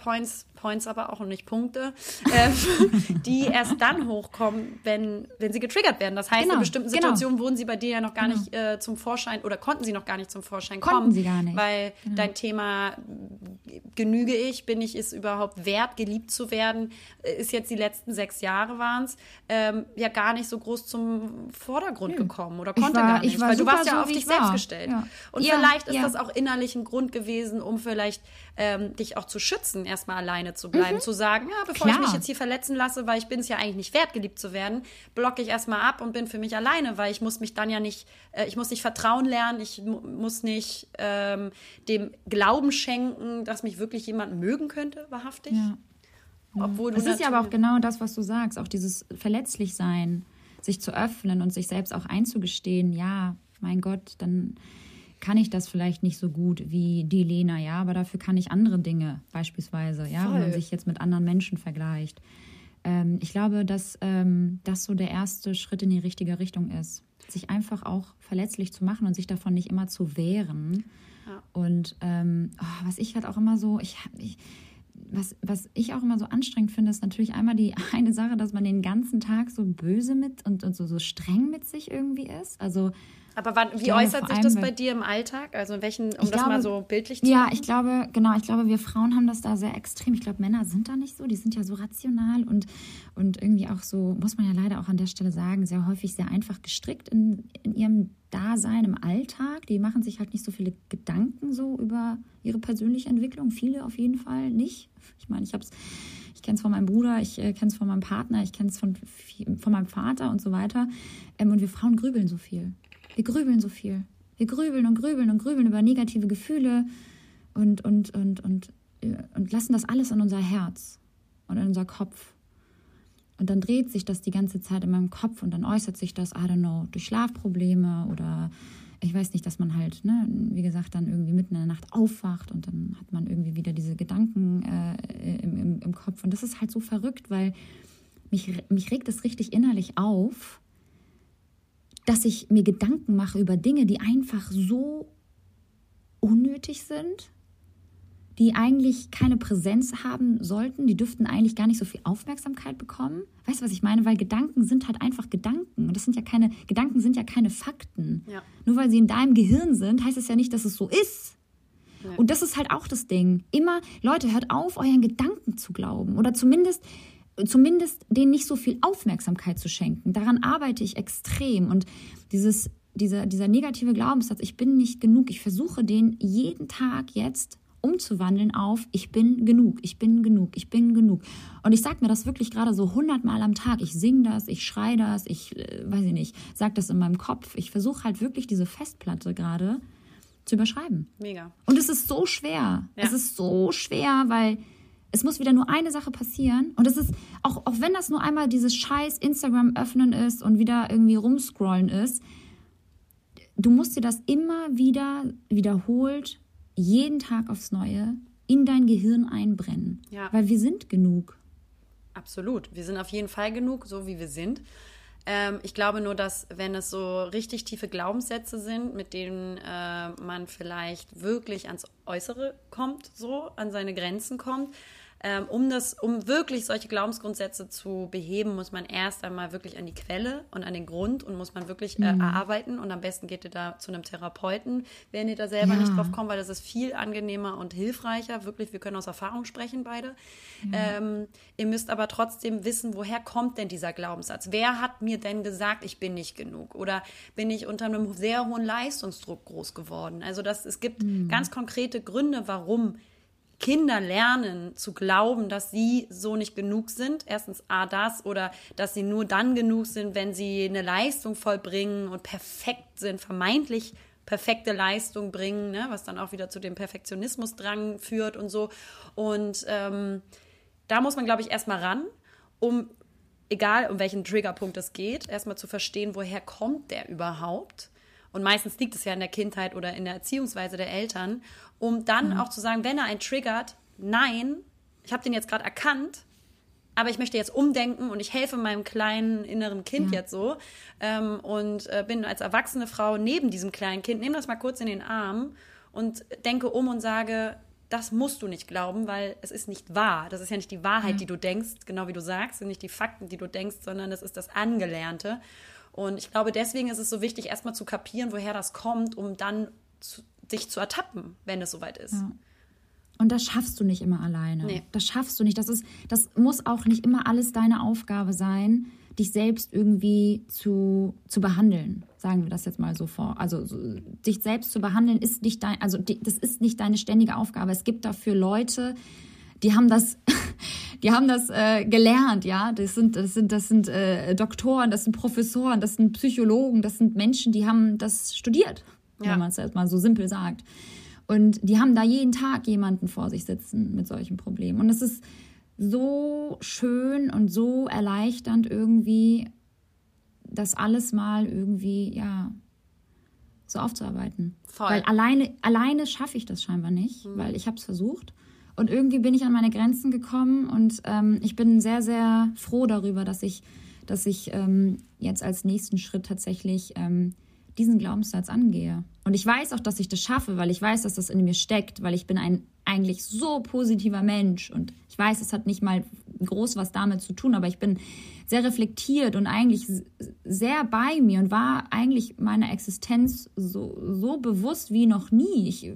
Points, aber auch und nicht Punkte, ähm, die erst dann hochkommen, wenn, wenn sie getriggert werden. Das heißt, Genau, in bestimmten genau. Situationen wurden sie bei dir ja noch gar Genau. nicht äh, zum Vorschein oder konnten sie noch gar nicht zum Vorschein Konnten kommen. sie gar nicht. Weil Genau. dein Thema genüge ich, bin ich es überhaupt wert, geliebt zu werden, äh, ist jetzt die letzten sechs Jahre waren es, ähm, ja gar nicht so groß zum Vordergrund gekommen oder konnte war- gar nicht. weil du warst ja so, auf wie dich ich selbst war. gestellt. Ja. Und Ja, vielleicht ist ja. das auch innerlich ein Grund gewesen, um vielleicht ähm, dich auch zu schützen, erstmal alleine zu bleiben, zu sagen, ja, bevor ich Mhm. Klar. mich jetzt hier verletzen lasse, weil ich bin es ja eigentlich nicht wert, geliebt zu werden, blocke ich erstmal ab und bin für mich alleine, weil ich muss mich dann ja nicht, äh, ich muss nicht vertrauen lernen, ich mu muss nicht ähm, dem Glauben schenken, dass mich wirklich jemand mögen könnte, wahrhaftig. Ja. Obwohl Das ist ja aber auch genau das, was du sagst, auch dieses Verletzlichsein, sich zu öffnen und sich selbst auch einzugestehen, ja, mein Gott, dann kann ich das vielleicht nicht so gut wie die Lena, ja, aber dafür kann ich andere Dinge, beispielsweise, ja, wenn man Voll. sich jetzt mit anderen Menschen vergleicht. Ähm, ich glaube, dass ähm, das so der erste Schritt in die richtige Richtung ist, sich einfach auch verletzlich zu machen und sich davon nicht immer zu wehren. Ja. Und ähm, oh, was ich halt auch immer so, ich, ich was, was ich auch immer so anstrengend finde, ist natürlich einmal die eine Sache, dass man den ganzen Tag so böse mit und, und so, so streng mit sich irgendwie ist. Also Aber wann, wie glaube, äußert sich das bei dir im Alltag? Also in welchen, um Ich das mal so bildlich zu ja, machen? ich glaube, genau, ich glaube, wir Frauen haben das da sehr extrem. Ich glaube, Männer sind da nicht so, die sind ja so rational und, und irgendwie auch so, muss man ja leider auch an der Stelle sagen, sehr häufig sehr einfach gestrickt in, in ihrem Dasein im Alltag. Die machen sich halt nicht so viele Gedanken so über ihre persönliche Entwicklung. Viele auf jeden Fall nicht. Ich meine, ich habe es, ich kenne es von meinem Bruder, ich äh, kenne es von meinem Partner, ich kenne es von, von meinem Vater und so weiter. Ähm, und wir Frauen grübeln so viel. Wir grübeln so viel. Wir grübeln und grübeln und grübeln über negative Gefühle und, und, und, und, äh, und lassen das alles in unser Herz und in unser Kopf. Und dann dreht sich das die ganze Zeit in meinem Kopf und dann äußert sich das, I don't know, durch Schlafprobleme oder ich weiß nicht, dass man halt, ne, wie gesagt, dann irgendwie mitten in der Nacht aufwacht und dann hat man irgendwie wieder diese Gedanken äh, im, im, im Kopf. Und das ist halt so verrückt, weil mich, mich regt es richtig innerlich auf, dass ich mir Gedanken mache über Dinge, die einfach so unnötig sind, die eigentlich keine Präsenz haben sollten, die dürften eigentlich gar nicht so viel Aufmerksamkeit bekommen. Weißt du, was ich meine? Weil Gedanken sind halt einfach Gedanken. Und das sind ja keine, Gedanken sind ja keine Fakten. Ja. Nur weil sie in deinem Gehirn sind, heißt es ja nicht, dass es so ist. Ja. Und das ist halt auch das Ding. Immer, Leute, hört auf, euren Gedanken zu glauben. Oder zumindest, zumindest denen nicht so viel Aufmerksamkeit zu schenken. Daran arbeite ich extrem. Und dieses, dieser, dieser negative Glaubenssatz, ich bin nicht genug, ich versuche den jeden Tag jetzt umzuwandeln auf ich bin genug, ich bin genug, ich bin genug. Und ich sage mir das wirklich gerade so hundertmal am Tag. Ich singe das, ich schreie das, ich äh, weiß ich nicht, sage das in meinem Kopf. Ich versuche halt wirklich diese Festplatte gerade zu überschreiben. Mega. Und es ist so schwer. Ja. Es ist so schwer, weil es muss wieder nur eine Sache passieren. Und es ist, auch, auch wenn das nur einmal dieses scheiß Instagram öffnen ist und wieder irgendwie rumscrollen ist, du musst dir das immer wieder wiederholt, jeden Tag aufs Neue, in dein Gehirn einbrennen. Ja. Weil wir sind genug. Absolut. Wir sind auf jeden Fall genug, so wie wir sind. Ähm, ich glaube nur, dass wenn es so richtig tiefe Glaubenssätze sind, mit denen äh, man vielleicht wirklich ans Äußere kommt, so an seine Grenzen kommt, um das, um wirklich solche Glaubensgrundsätze zu beheben, muss man erst einmal wirklich an die Quelle und an den Grund und muss man wirklich äh, erarbeiten. Und am besten geht ihr da zu einem Therapeuten, wenn ihr da selber Ja. nicht drauf kommt, weil das ist viel angenehmer und hilfreicher. Wirklich, wir können aus Erfahrung sprechen beide. Ähm, ihr müsst aber trotzdem wissen, woher kommt denn dieser Glaubenssatz? Wer hat mir denn gesagt, ich bin nicht genug? Oder bin ich unter einem sehr hohen Leistungsdruck groß geworden? Also das, es gibt ganz konkrete Gründe, warum Kinder lernen zu glauben, dass sie so nicht genug sind. Erstens A, das oder dass sie nur dann genug sind, wenn sie eine Leistung vollbringen und perfekt sind, vermeintlich perfekte Leistung bringen, ne? was dann auch wieder zu dem Perfektionismusdrang führt und so. Und ähm, da muss man, glaube ich, erstmal ran, um, egal um welchen Triggerpunkt es geht, erstmal zu verstehen, woher kommt der überhaupt. Und meistens liegt es ja in der Kindheit oder in der Erziehungsweise der Eltern, um dann auch zu sagen, wenn er einen triggert, nein, ich habe den jetzt gerade erkannt, aber ich möchte jetzt umdenken und ich helfe meinem kleinen inneren Kind Ja. jetzt so ähm, und äh, bin als erwachsene Frau neben diesem kleinen Kind, nehme das mal kurz in den Arm und denke um und sage, das musst du nicht glauben, weil es ist nicht wahr. Das ist ja nicht die Wahrheit, die du denkst, genau wie du sagst, sind nicht die Fakten, die du denkst, sondern das ist das Angelernte. Und ich glaube, deswegen ist es so wichtig, erstmal zu kapieren, woher das kommt, um dann zu, dich zu ertappen, wenn es soweit ist. Und das schaffst du nicht immer alleine. Nee. Das schaffst du nicht. Das, ist, das muss auch nicht immer alles deine Aufgabe sein, dich selbst irgendwie zu, zu behandeln. Sagen wir das jetzt mal so vor. Also so, dich selbst zu behandeln ist nicht dein, also die, das ist nicht deine ständige Aufgabe. Es gibt dafür Leute, die haben das, die haben das äh, gelernt, ja. Das sind, das sind, das sind äh, Doktoren, das sind Professoren, das sind Psychologen, das sind Menschen, die haben das studiert, Ja. wenn man es jetzt mal so simpel sagt. Und die haben da jeden Tag jemanden vor sich sitzen mit solchen Problemen. Und es ist so schön und so erleichternd irgendwie, das alles mal irgendwie, ja, so aufzuarbeiten. Voll. Weil alleine, alleine schaffe ich das scheinbar nicht, weil ich habe es versucht. Und irgendwie bin ich an meine Grenzen gekommen und ähm, ich bin sehr, sehr froh darüber, dass ich, dass ich ähm, jetzt als nächsten Schritt tatsächlich ähm, diesen Glaubenssatz angehe. Und ich weiß auch, dass ich das schaffe, weil ich weiß, dass das in mir steckt, weil ich bin ein eigentlich so positiver Mensch und ich weiß, es hat nicht mal groß was damit zu tun, aber ich bin sehr reflektiert und eigentlich sehr bei mir und war eigentlich meiner Existenz so, so bewusst wie noch nie. Ich,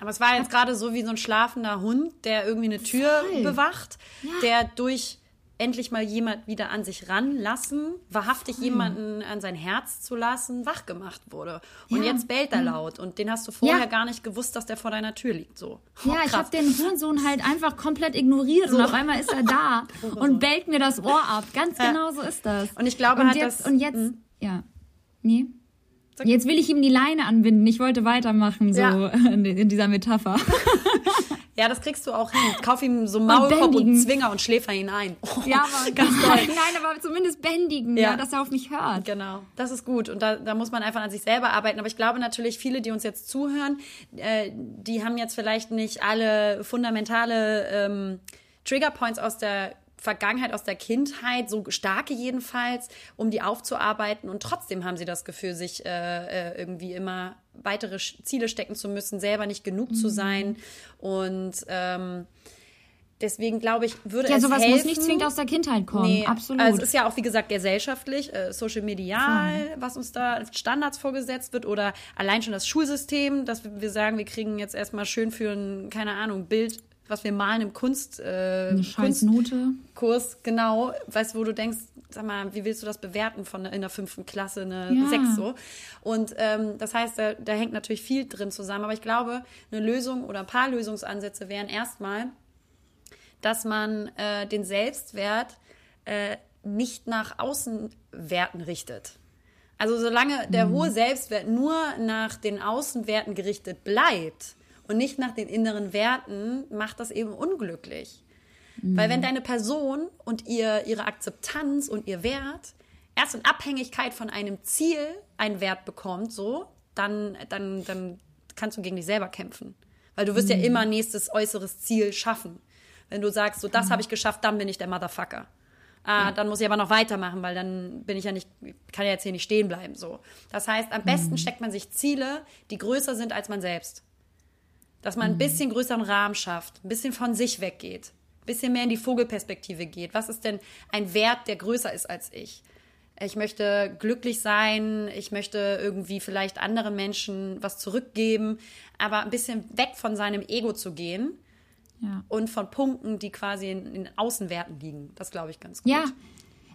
Aber es war jetzt gerade so wie so ein schlafender Hund, der irgendwie eine Tür Voll. bewacht, Ja. der durch endlich mal jemand wieder an sich ranlassen, wahrhaftig jemanden an sein Herz zu lassen, wach gemacht wurde. Und Ja. jetzt bellt er laut und den hast du vorher Ja. gar nicht gewusst, dass der vor deiner Tür liegt. So. Ja, Oh, ich krass. habe den Hurensohn halt einfach komplett ignoriert und auf einmal ist er da und bellt mir das Ohr ab. Ganz genau so ist das. Und ich glaube und halt, jetzt, dass- Und jetzt, ja. Nee. Sag- Jetzt will ich ihm die Leine anbinden. Ich wollte weitermachen, so Ja. in, dieser Metapher. Ja, das kriegst du auch hin. Kauf ihm so Maulkorb und, bändigen. Zwinger und schläfer ihn ein. Oh, Ja, aber ganz toll. Nein, aber zumindest bändigen, ja. Ja. dass er auf mich hört. Genau, das ist gut. Und da, da muss man einfach an sich selber arbeiten. Aber ich glaube natürlich, viele, die uns jetzt zuhören, äh, die haben jetzt vielleicht nicht alle fundamentale ähm, Triggerpoints aus der Vergangenheit, aus der Kindheit, so starke jedenfalls, um die aufzuarbeiten. Und trotzdem haben sie das Gefühl, sich äh, äh, irgendwie immer weitere Ziele stecken zu müssen, selber nicht genug zu sein. Und ähm, deswegen glaube ich, würde Ja, es sowas helfen, muss nicht zwingend aus der Kindheit kommen. Nee, Absolut. Also es ist ja auch, wie gesagt, gesellschaftlich, äh, social medial, was uns da Standards vorgesetzt wird oder allein schon das Schulsystem, dass wir wir sagen, wir kriegen jetzt erstmal schön für ein, keine Ahnung, Bild was wir malen im Kunst, äh, Eine scheiß Note. Kunstkurs, genau, weißt du, wo du denkst, sag mal, wie willst du das bewerten von in der fünften Klasse eine Ja. Sechs so? Und ähm, das heißt, da, da hängt natürlich viel drin zusammen. Aber ich glaube, eine Lösung oder ein paar Lösungsansätze wären erstmal, dass man äh, den Selbstwert äh, nicht nach Außenwerten richtet. Also solange der hohe Selbstwert nur nach den Außenwerten gerichtet bleibt und nicht nach den inneren Werten, macht das eben unglücklich. Weil wenn deine Person und ihr, ihre Akzeptanz und ihr Wert erst in Abhängigkeit von einem Ziel einen Wert bekommt, so, dann, dann, dann kannst du gegen dich selber kämpfen. Weil du wirst ja immer nächstes äußeres Ziel schaffen. Wenn du sagst, so, das habe ich geschafft, dann bin ich der Motherfucker. Ah, dann muss ich aber noch weitermachen, weil dann bin ich ja nicht, kann ja jetzt hier nicht stehen bleiben, so. Das heißt, am besten steckt man sich Ziele, die größer sind als man selbst. Dass man ein bisschen größeren Rahmen schafft, ein bisschen von sich weggeht, ein bisschen mehr in die Vogelperspektive geht. Was ist denn ein Wert, der größer ist als ich? Ich möchte glücklich sein, ich möchte irgendwie vielleicht anderen Menschen was zurückgeben, aber ein bisschen weg von seinem Ego zu gehen Ja. und von Punkten, die quasi in, in Außenwerten liegen. Das glaube ich ganz gut. Ja,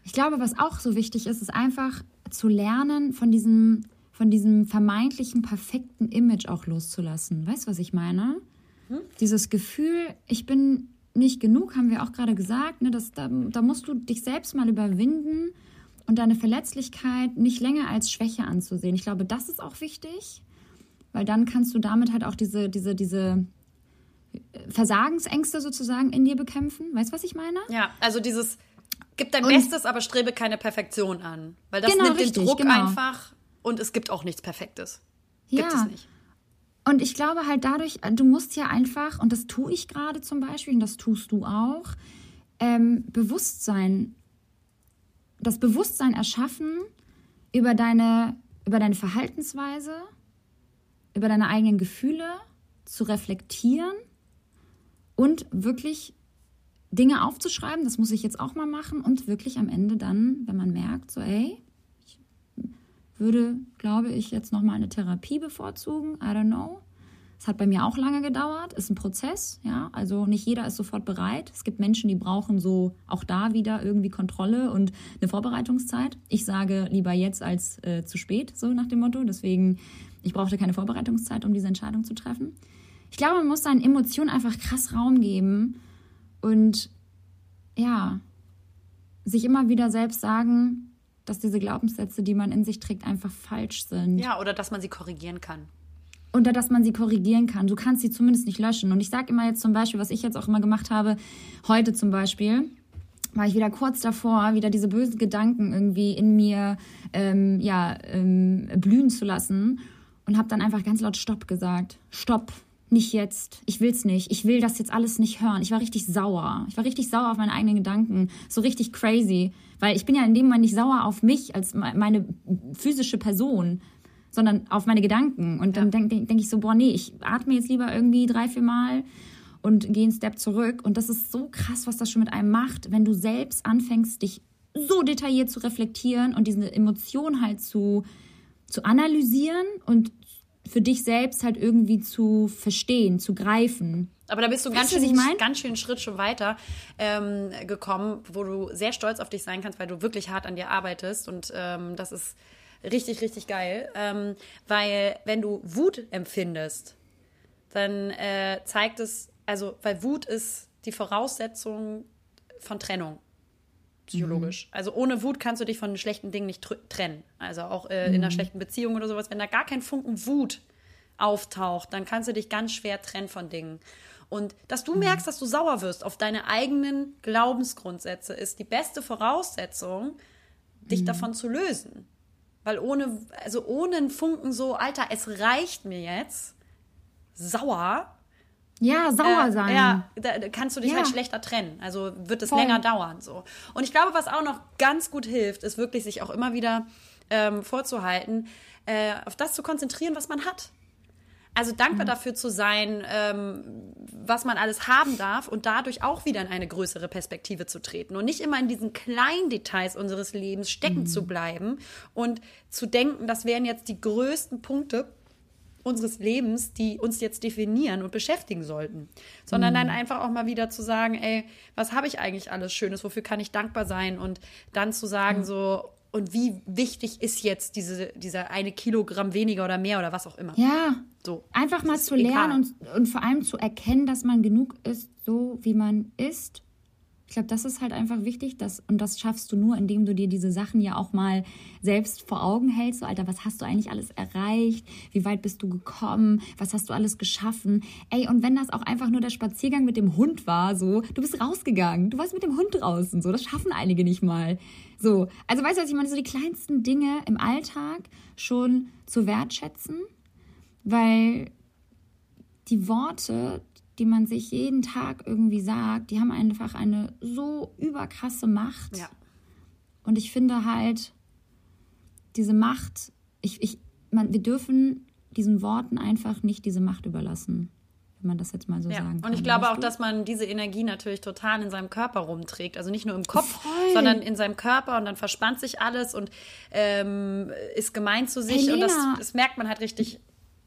ich glaube, was auch so wichtig ist, ist einfach zu lernen, von diesem, von diesem vermeintlichen perfekten Image auch loszulassen. Weißt du, was ich meine? Dieses Gefühl, ich bin nicht genug, haben wir auch gerade gesagt. Ne, das, da, da musst du dich selbst mal überwinden und deine Verletzlichkeit nicht länger als Schwäche anzusehen. Ich glaube, das ist auch wichtig, weil dann kannst du damit halt auch diese, diese, diese Versagensängste sozusagen in dir bekämpfen. Weißt du, was ich meine? Ja, also dieses, gib dein Und- Bestes, aber strebe keine Perfektion an. Weil das Genau, nimmt richtig, den Druck genau. einfach und es gibt auch nichts Perfektes. Gibt Ja. es nicht. Und ich glaube halt dadurch, du musst ja einfach, und das tue ich gerade zum Beispiel, und das tust du auch, ähm, Bewusstsein, das Bewusstsein erschaffen über deine, über deine Verhaltensweise, über deine eigenen Gefühle, zu reflektieren und wirklich Dinge aufzuschreiben, das muss ich jetzt auch mal machen und wirklich am Ende dann, wenn man merkt, so ey, würde, glaube ich, jetzt nochmal eine Therapie bevorzugen. I don't know. Es hat bei mir auch lange gedauert, ist ein Prozess, ja. Also nicht jeder ist sofort bereit. Es gibt Menschen, die brauchen so auch da wieder irgendwie Kontrolle und eine Vorbereitungszeit. Ich sage lieber jetzt als äh, zu spät, so nach dem Motto. Deswegen, ich brauchte keine Vorbereitungszeit, um diese Entscheidung zu treffen. Ich glaube, man muss seinen Emotionen einfach krass Raum geben und ja, sich immer wieder selbst sagen, dass diese Glaubenssätze, die man in sich trägt, einfach falsch sind. Ja, oder dass man sie korrigieren kann. Oder dass man sie korrigieren kann. Du kannst sie zumindest nicht löschen. Und ich sage immer jetzt zum Beispiel, was ich jetzt auch immer gemacht habe, heute zum Beispiel, war ich wieder kurz davor, wieder diese bösen Gedanken irgendwie in mir ähm, ja, ähm, blühen zu lassen und habe dann einfach ganz laut Stopp gesagt. Stopp, nicht jetzt. Ich will's nicht. Ich will das jetzt alles nicht hören. Ich war richtig sauer. Ich war richtig sauer auf meine eigenen Gedanken. So richtig crazy. Weil ich bin ja in dem Moment nicht sauer auf mich als me- meine physische Person, sondern auf meine Gedanken. Und dann denke denk, denk ich so, boah, nee, ich atme jetzt lieber irgendwie drei, vier Mal und gehe einen Step zurück. Und das ist so krass, was das schon mit einem macht, wenn du selbst anfängst, dich so detailliert zu reflektieren und diese Emotion halt zu, zu analysieren und für dich selbst halt irgendwie zu verstehen, zu greifen. Aber da bist du ganz schön, ich mein? ganz schön einen Schritt schon weiter ähm, gekommen, wo du sehr stolz auf dich sein kannst, weil du wirklich hart an dir arbeitest. Und ähm, das ist richtig, richtig geil. Ähm, weil wenn du Wut empfindest, dann äh, zeigt es, also, weil Wut ist die Voraussetzung von Trennung. Psychologisch. Also ohne Wut kannst du dich von schlechten Dingen nicht tr- trennen. Also auch äh, in einer schlechten Beziehung oder sowas, wenn da gar kein Funken Wut auftaucht, dann kannst du dich ganz schwer trennen von Dingen. Und dass du merkst, dass du sauer wirst auf deine eigenen Glaubensgrundsätze, ist die beste Voraussetzung, dich davon zu lösen. Weil ohne, also ohne einen Funken so, Alter, es reicht mir jetzt, sauer, Ja, sauer äh, sein. Ja, da da kannst du dich Ja. halt schlechter trennen. Also wird es Voll. länger dauern so. Und ich glaube, was auch noch ganz gut hilft, ist wirklich sich auch immer wieder ähm, vorzuhalten, äh, auf das zu konzentrieren, was man hat. Also dankbar dafür zu sein, ähm, was man alles haben darf und dadurch auch wieder in eine größere Perspektive zu treten und nicht immer in diesen kleinen Details unseres Lebens stecken zu bleiben und zu denken, das wären jetzt die größten Punkte, unseres Lebens, die uns jetzt definieren und beschäftigen sollten, sondern mhm. dann einfach auch mal wieder zu sagen, ey, was habe ich eigentlich alles Schönes, wofür kann ich dankbar sein und dann zu sagen mhm. so, und wie wichtig ist jetzt diese, dieser eine Kilogramm weniger oder mehr oder was auch immer. Ja. So. Einfach mal zu lernen und, und vor allem zu erkennen, dass man genug ist, so wie man ist ich glaube, das ist halt einfach wichtig, dass, und das schaffst du nur, indem du dir diese Sachen ja auch mal selbst vor Augen hältst. So, Alter, was hast du eigentlich alles erreicht? Wie weit bist du gekommen? Was hast du alles geschaffen? Ey, und wenn das auch einfach nur der Spaziergang mit dem Hund war, so, du bist rausgegangen, du warst mit dem Hund draußen, so, das schaffen einige nicht mal. So, also weißt du, was ich meine? So die kleinsten Dinge im Alltag schon zu wertschätzen, weil die Worte, die man sich jeden Tag irgendwie sagt, die haben einfach eine so überkrasse Macht. Ja. Und ich finde halt, diese Macht, ich, ich, man, wir dürfen diesen Worten einfach nicht diese Macht überlassen wenn man das jetzt mal so ja. sagen kann. Und ich glaube auch, dass man diese Energie natürlich total in seinem Körper rumträgt. Also nicht nur im Kopf, Voll. sondern in seinem Körper und dann verspannt sich alles und ähm, ist gemein zu sich. Helena. Und das, das merkt man halt richtig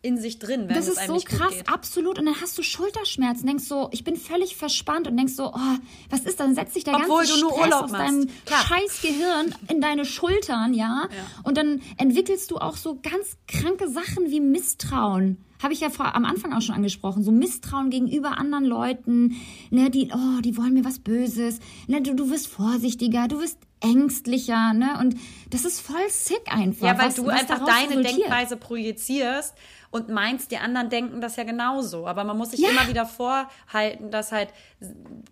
in sich drin, wenn das ist so krass, absolut. Und dann hast du Schulterschmerzen, denkst so, ich bin völlig verspannt und denkst so, oh, was ist das? Dann setzt sich der Obwohl ganze Stress aus deinem Klar. scheiß Gehirn in deine Schultern, ja? ja? Und dann entwickelst du auch so ganz kranke Sachen wie Misstrauen. Habe ich ja vor, am Anfang auch schon angesprochen. So Misstrauen gegenüber anderen Leuten, ne, die, oh, die wollen mir was Böses. Ne, du, du wirst vorsichtiger, du wirst ängstlicher, ne? Und das ist voll sick einfach. Ja, weil was, du was einfach deine resultiert. Denkweise projizierst und meinst, die anderen denken das ja genauso. Aber man muss sich ja. immer wieder vorhalten, dass halt,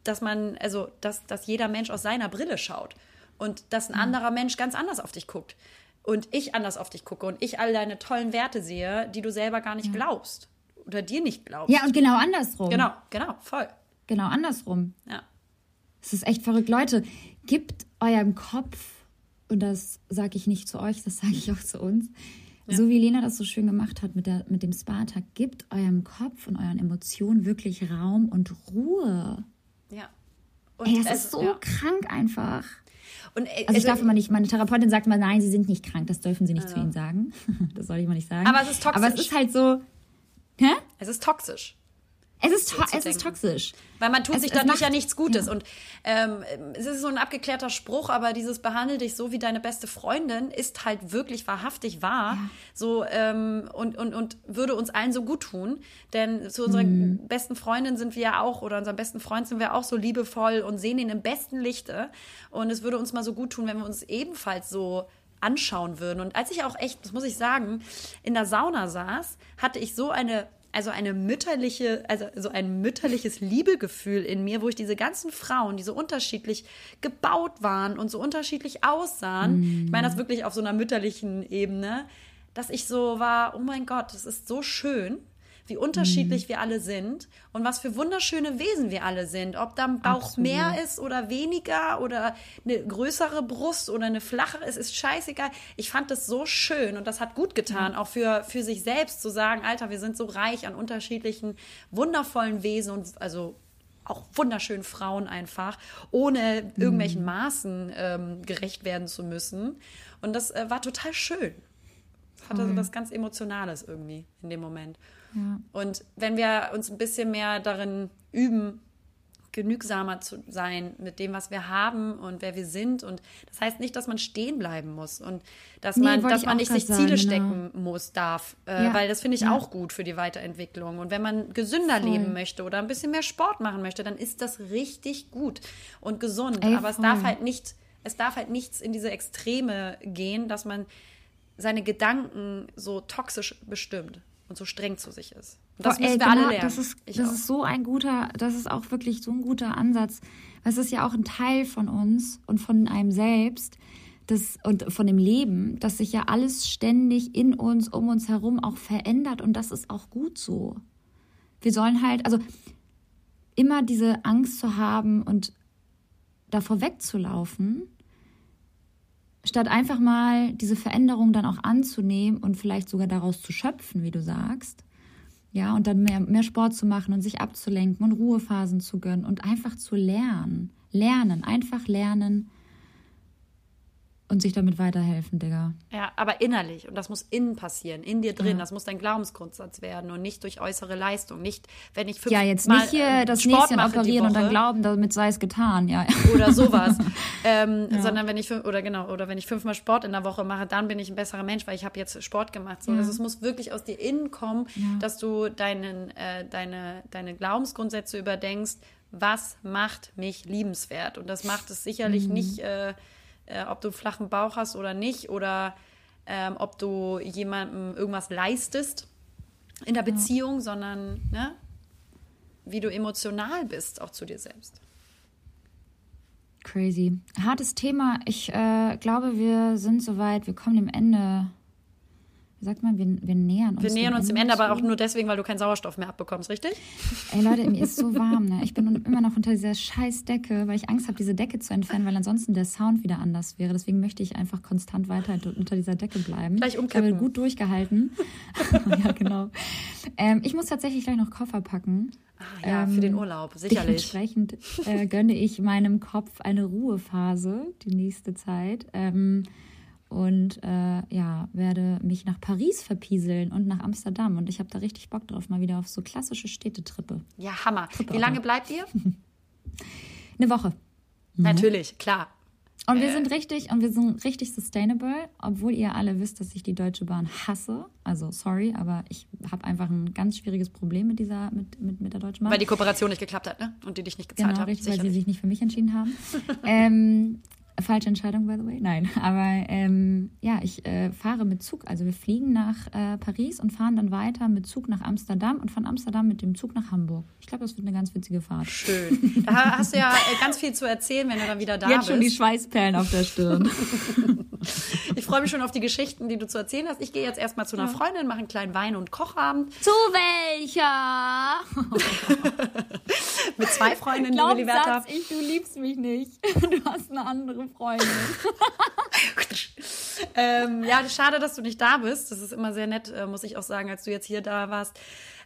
dass man, also, dass, dass jeder Mensch aus seiner Brille schaut und dass ein mhm. anderer Mensch ganz anders auf dich guckt und ich anders auf dich gucke und ich all deine tollen Werte sehe, die du selber gar nicht ja. glaubst oder dir nicht glaubst. Ja, und genau andersrum. Genau, genau, voll. Genau andersrum. Ja. Es ist echt verrückt. Leute, gebt eurem Kopf, und das sage ich nicht zu euch, das sage ich auch zu uns, ja. So wie Lena das so schön gemacht hat mit, der, mit dem Spa-Tag, gibt eurem Kopf und euren Emotionen wirklich Raum und Ruhe. Ja. Und Ey, das also, ist so ja. krank einfach. Und, äh, also ich darf immer nicht, meine Therapeutin sagt mal, nein, sie sind nicht krank, das dürfen sie nicht ja. zu ihnen sagen. das soll ich mal nicht sagen. Aber es ist toxisch. Aber es ist halt so. Hä? Es ist toxisch. Es ist, to es ist toxisch. Weil man tut es, sich dadurch ja nichts Gutes. Ja. Und ähm, es ist so ein abgeklärter Spruch, aber dieses behandle dich so wie deine beste Freundin ist halt wirklich wahrhaftig wahr. Ja. So, ähm, und, und, und würde uns allen so gut tun. Denn zu unserer mhm. besten Freundin sind wir ja auch, oder unserem besten Freund sind wir auch so liebevoll und sehen ihn im besten Lichte. Und es würde uns mal so gut tun, wenn wir uns ebenfalls so anschauen würden. Und als ich auch echt, das muss ich sagen, in der Sauna saß, hatte ich so eine also eine mütterliche, also so ein mütterliches Liebegefühl in mir, wo ich diese ganzen Frauen, die so unterschiedlich gebaut waren und so unterschiedlich aussahen, mm. ich meine das wirklich auf so einer mütterlichen Ebene, dass ich so war, oh mein Gott, das ist so schön wie unterschiedlich mhm. wir alle sind und was für wunderschöne Wesen wir alle sind. Ob da ein Bauch Absolut. mehr ist oder weniger oder eine größere Brust oder eine flachere, es ist scheißegal. Ich fand das so schön und das hat gut getan, mhm. auch für, für sich selbst zu sagen, Alter, wir sind so reich an unterschiedlichen, wundervollen Wesen und also auch wunderschönen Frauen einfach, ohne irgendwelchen mhm. Maßen ähm, gerecht werden zu müssen. Und das äh, war total schön. Hatte so was ganz Emotionales irgendwie in dem Moment. Und wenn wir uns ein bisschen mehr darin üben, genügsamer zu sein mit dem, was wir haben und wer wir sind. Und das heißt nicht, dass man stehen bleiben muss und dass nee, man, dass man nicht sich Ziele sagen, stecken genau. muss, darf. Äh, ja. Weil das finde ich ja. auch gut für die Weiterentwicklung. Und wenn man gesünder voll. leben möchte oder ein bisschen mehr Sport machen möchte, dann ist das richtig gut und gesund. Ey, Aber es darf halt nicht, es darf halt nichts in diese Extreme gehen, dass man seine Gedanken so toxisch bestimmt und so streng zu sich ist. Und das Boah, müssen ey, wir genau, alle lernen. Das ist, das ist so ein guter, das ist auch wirklich so ein guter Ansatz. Es ist ja auch ein Teil von uns und von einem selbst das, und von dem Leben, dass sich ja alles ständig in uns, um uns herum auch verändert und das ist auch gut so. Wir sollen halt, also immer diese Angst zu haben und davor wegzulaufen, statt einfach mal diese Veränderung dann auch anzunehmen und vielleicht sogar daraus zu schöpfen, wie du sagst, ja, und dann mehr, mehr Sport zu machen und sich abzulenken und Ruhephasen zu gönnen und einfach zu lernen. Lernen, einfach lernen und sich damit weiterhelfen, Digga. Ja, aber innerlich. Und das muss innen passieren, in dir drin. Ja. Das muss dein Glaubensgrundsatz werden und nicht durch äußere Leistung. Nicht, wenn ich fünf Ja, jetzt nicht hier äh, das Sport Näschen operieren und dann glauben, damit sei es getan, ja. Oder sowas. ähm, Sondern wenn ich fün- oder genau, oder wenn ich fünfmal Sport in der Woche mache, dann bin ich ein besserer Mensch, weil ich habe jetzt Sport gemacht. So. Also es muss wirklich aus dir innen kommen, dass du deinen, äh, deine, deine Glaubensgrundsätze überdenkst, was macht mich liebenswert? Und das macht es sicherlich nicht, äh, äh, ob du einen flachen Bauch hast oder nicht, oder ähm, ob du jemandem irgendwas leistest in der Beziehung, sondern ne, wie du emotional bist, auch zu dir selbst. Crazy. Hartes Thema. Ich äh, glaube, wir sind soweit, wir kommen dem Ende. Wie sagt man, wir, wir nähern uns. Wir nähern uns dem Ende, aber auch nur deswegen, weil du keinen Sauerstoff mehr abbekommst, richtig? Ey Leute, mir ist so warm, ne? Ich bin immer noch unter dieser scheiß Decke, weil ich Angst habe, diese Decke zu entfernen, weil ansonsten der Sound wieder anders wäre. Deswegen möchte ich einfach konstant weiter unter dieser Decke bleiben. Gleich Ich umkippen. habe gut durchgehalten. ja, genau. Ähm, ich muss tatsächlich gleich noch Koffer packen. Ah, ja, für den Urlaub, sicherlich. Dementsprechend äh, gönne ich meinem Kopf eine Ruhephase die nächste Zeit. Ähm, und äh, ja, werde mich nach Paris verpieseln und nach Amsterdam. Und ich habe da richtig Bock drauf, mal wieder auf so klassische Städtetrippe. Ja, Hammer. Wie lange bleibt ihr? Eine Woche. Natürlich, klar. Und wir sind richtig, und wir sind richtig sustainable, obwohl ihr alle wisst, dass ich die Deutsche Bahn hasse. Also sorry, aber ich habe einfach ein ganz schwieriges Problem mit dieser, mit, mit, mit der Deutschen Bahn. Weil die Kooperation nicht geklappt hat, ne? Und die dich nicht gezahlt Genau, haben. richtig, weil sie sich nicht für mich entschieden haben. ähm, falsche Entscheidung, by the way. Nein, aber ähm, ja, ich äh, fahre mit Zug. Also wir fliegen nach äh, Paris und fahren dann weiter mit Zug nach Amsterdam und von Amsterdam mit dem Zug nach Hamburg. Ich glaube, das wird eine ganz witzige Fahrt. Schön. Da hast du ja äh, ganz viel zu erzählen, wenn du dann wieder da Jetzt schon die bist. Schweißperlen auf der Stirn. Ich freue mich schon auf die Geschichten, die du zu erzählen hast. Ich gehe jetzt erstmal zu einer Freundin, mache einen kleinen Wein- und Kochabend Zu welcher? Mit zwei Freundinnen, liebe Liberta. Ich, du liebst mich nicht. Du hast eine andere Freundin. ähm, ja, schade, dass du nicht da bist. Das ist immer sehr nett, äh, muss ich auch sagen, als du jetzt hier da warst,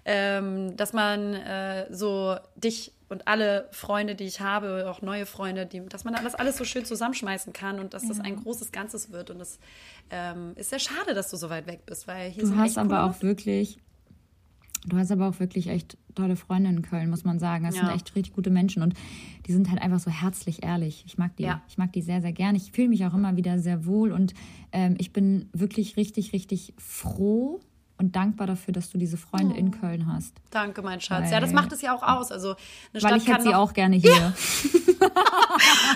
ähm, dass man äh, so dich und alle Freunde, die ich habe, auch neue Freunde, die, dass man das alles so schön zusammenschmeißen kann und dass das ein großes Ganzes wird. Und das ähm, ist sehr schade, dass du so weit weg bist, weil hier Du sind hast aber coole auch wirklich, du hast aber auch wirklich echt tolle Freunde in Köln, muss man sagen. Das Ja. sind echt richtig gute Menschen und die sind halt einfach so herzlich ehrlich. Ich mag die, Ja. ich mag die sehr, sehr gern. Ich fühle mich auch immer wieder sehr wohl und ähm, ich bin wirklich richtig, richtig froh und dankbar dafür, dass du diese Freunde Oh. in Köln hast. Danke, mein Schatz. Ja, Weil- das macht es ja auch aus. Also eine Weil Stadt ich hätte sie auch gerne hier.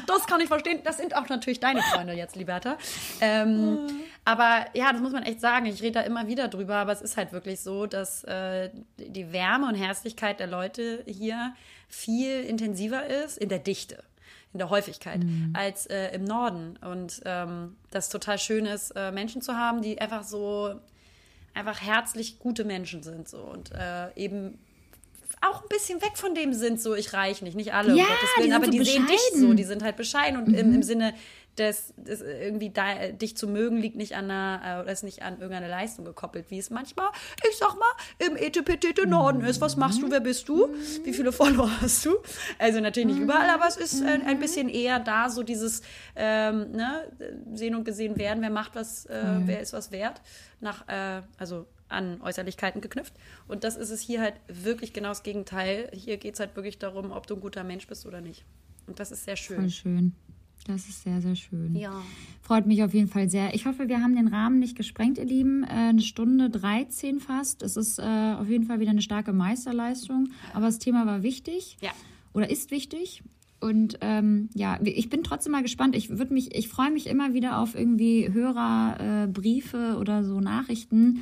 Das kann ich verstehen. Das sind auch natürlich deine Freunde jetzt, Liberta. Ähm, aber ja, das muss man echt sagen. Ich rede da immer wieder drüber, aber es ist halt wirklich so, dass äh, die Wärme und Herzlichkeit der Leute hier viel intensiver ist in der Dichte. In der Häufigkeit als äh, im Norden. Und ähm, das total schön ist, äh, Menschen zu haben, die einfach so einfach herzlich gute Menschen sind so und äh, eben auch ein bisschen weg von dem sind so ich reich nicht, nicht alle, um Ja, Gottes die Willen, sind aber so die sehen dich bescheiden. so, die sind halt bescheiden und im, im Sinne des, des irgendwie da, äh, dich zu mögen liegt nicht an einer, äh, oder ist nicht an irgendeine Leistung gekoppelt, wie es manchmal, ich sag mal, im etepetete Norden ist. Was machst du, wer bist du? Wie viele Follower hast du? Also natürlich nicht überall, aber es ist ein, ein bisschen eher da so dieses ähm, ne, sehen und gesehen werden, wer macht was, äh, wer ist was wert, nach, äh, also an Äußerlichkeiten geknüpft. Und das ist es hier halt wirklich genau das Gegenteil. Hier geht es halt wirklich darum, ob du ein guter Mensch bist oder nicht. Und das ist sehr schön. Voll schön. Das ist sehr, sehr schön. Ja. Freut mich auf jeden Fall sehr. Ich hoffe, wir haben den Rahmen nicht gesprengt, ihr Lieben. Äh, eine Stunde 13 fast. Es ist äh, auf jeden Fall wieder eine starke Meisterleistung. Aber das Thema war wichtig. Ja. Oder ist wichtig. Und ähm, ja, ich bin trotzdem mal gespannt. Ich würde mich, ich freue mich immer wieder auf irgendwie Hörerbriefe äh, Briefe oder so Nachrichten,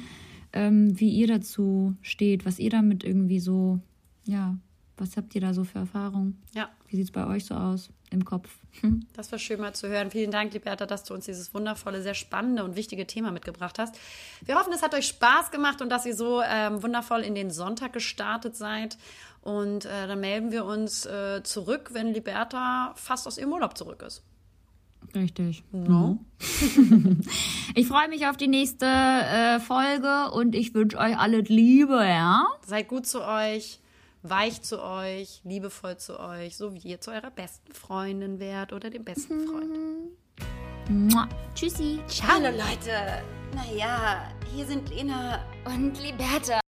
ähm, wie ihr dazu steht, was ihr damit irgendwie so, ja, was habt ihr da so für Erfahrungen? Ja, Wie sieht es bei euch so aus im Kopf? das war schön mal zu hören. Vielen Dank, Liberta, dass du uns dieses wundervolle, sehr spannende und wichtige Thema mitgebracht hast. Wir hoffen, es hat euch Spaß gemacht und dass ihr so ähm, wundervoll in den Sonntag gestartet seid. Und äh, dann melden wir uns äh, zurück, wenn Liberta fast aus ihrem Urlaub zurück ist. Richtig. No? Ich freue mich auf die nächste äh, Folge und ich wünsche euch alles Liebe, ja? Seid gut zu euch, weich zu euch, liebevoll zu euch, so wie ihr zu eurer besten Freundin wärt oder dem besten Freund. Mua. Tschüssi. Hallo Leute. Naja, hier sind Lena Und Liberta.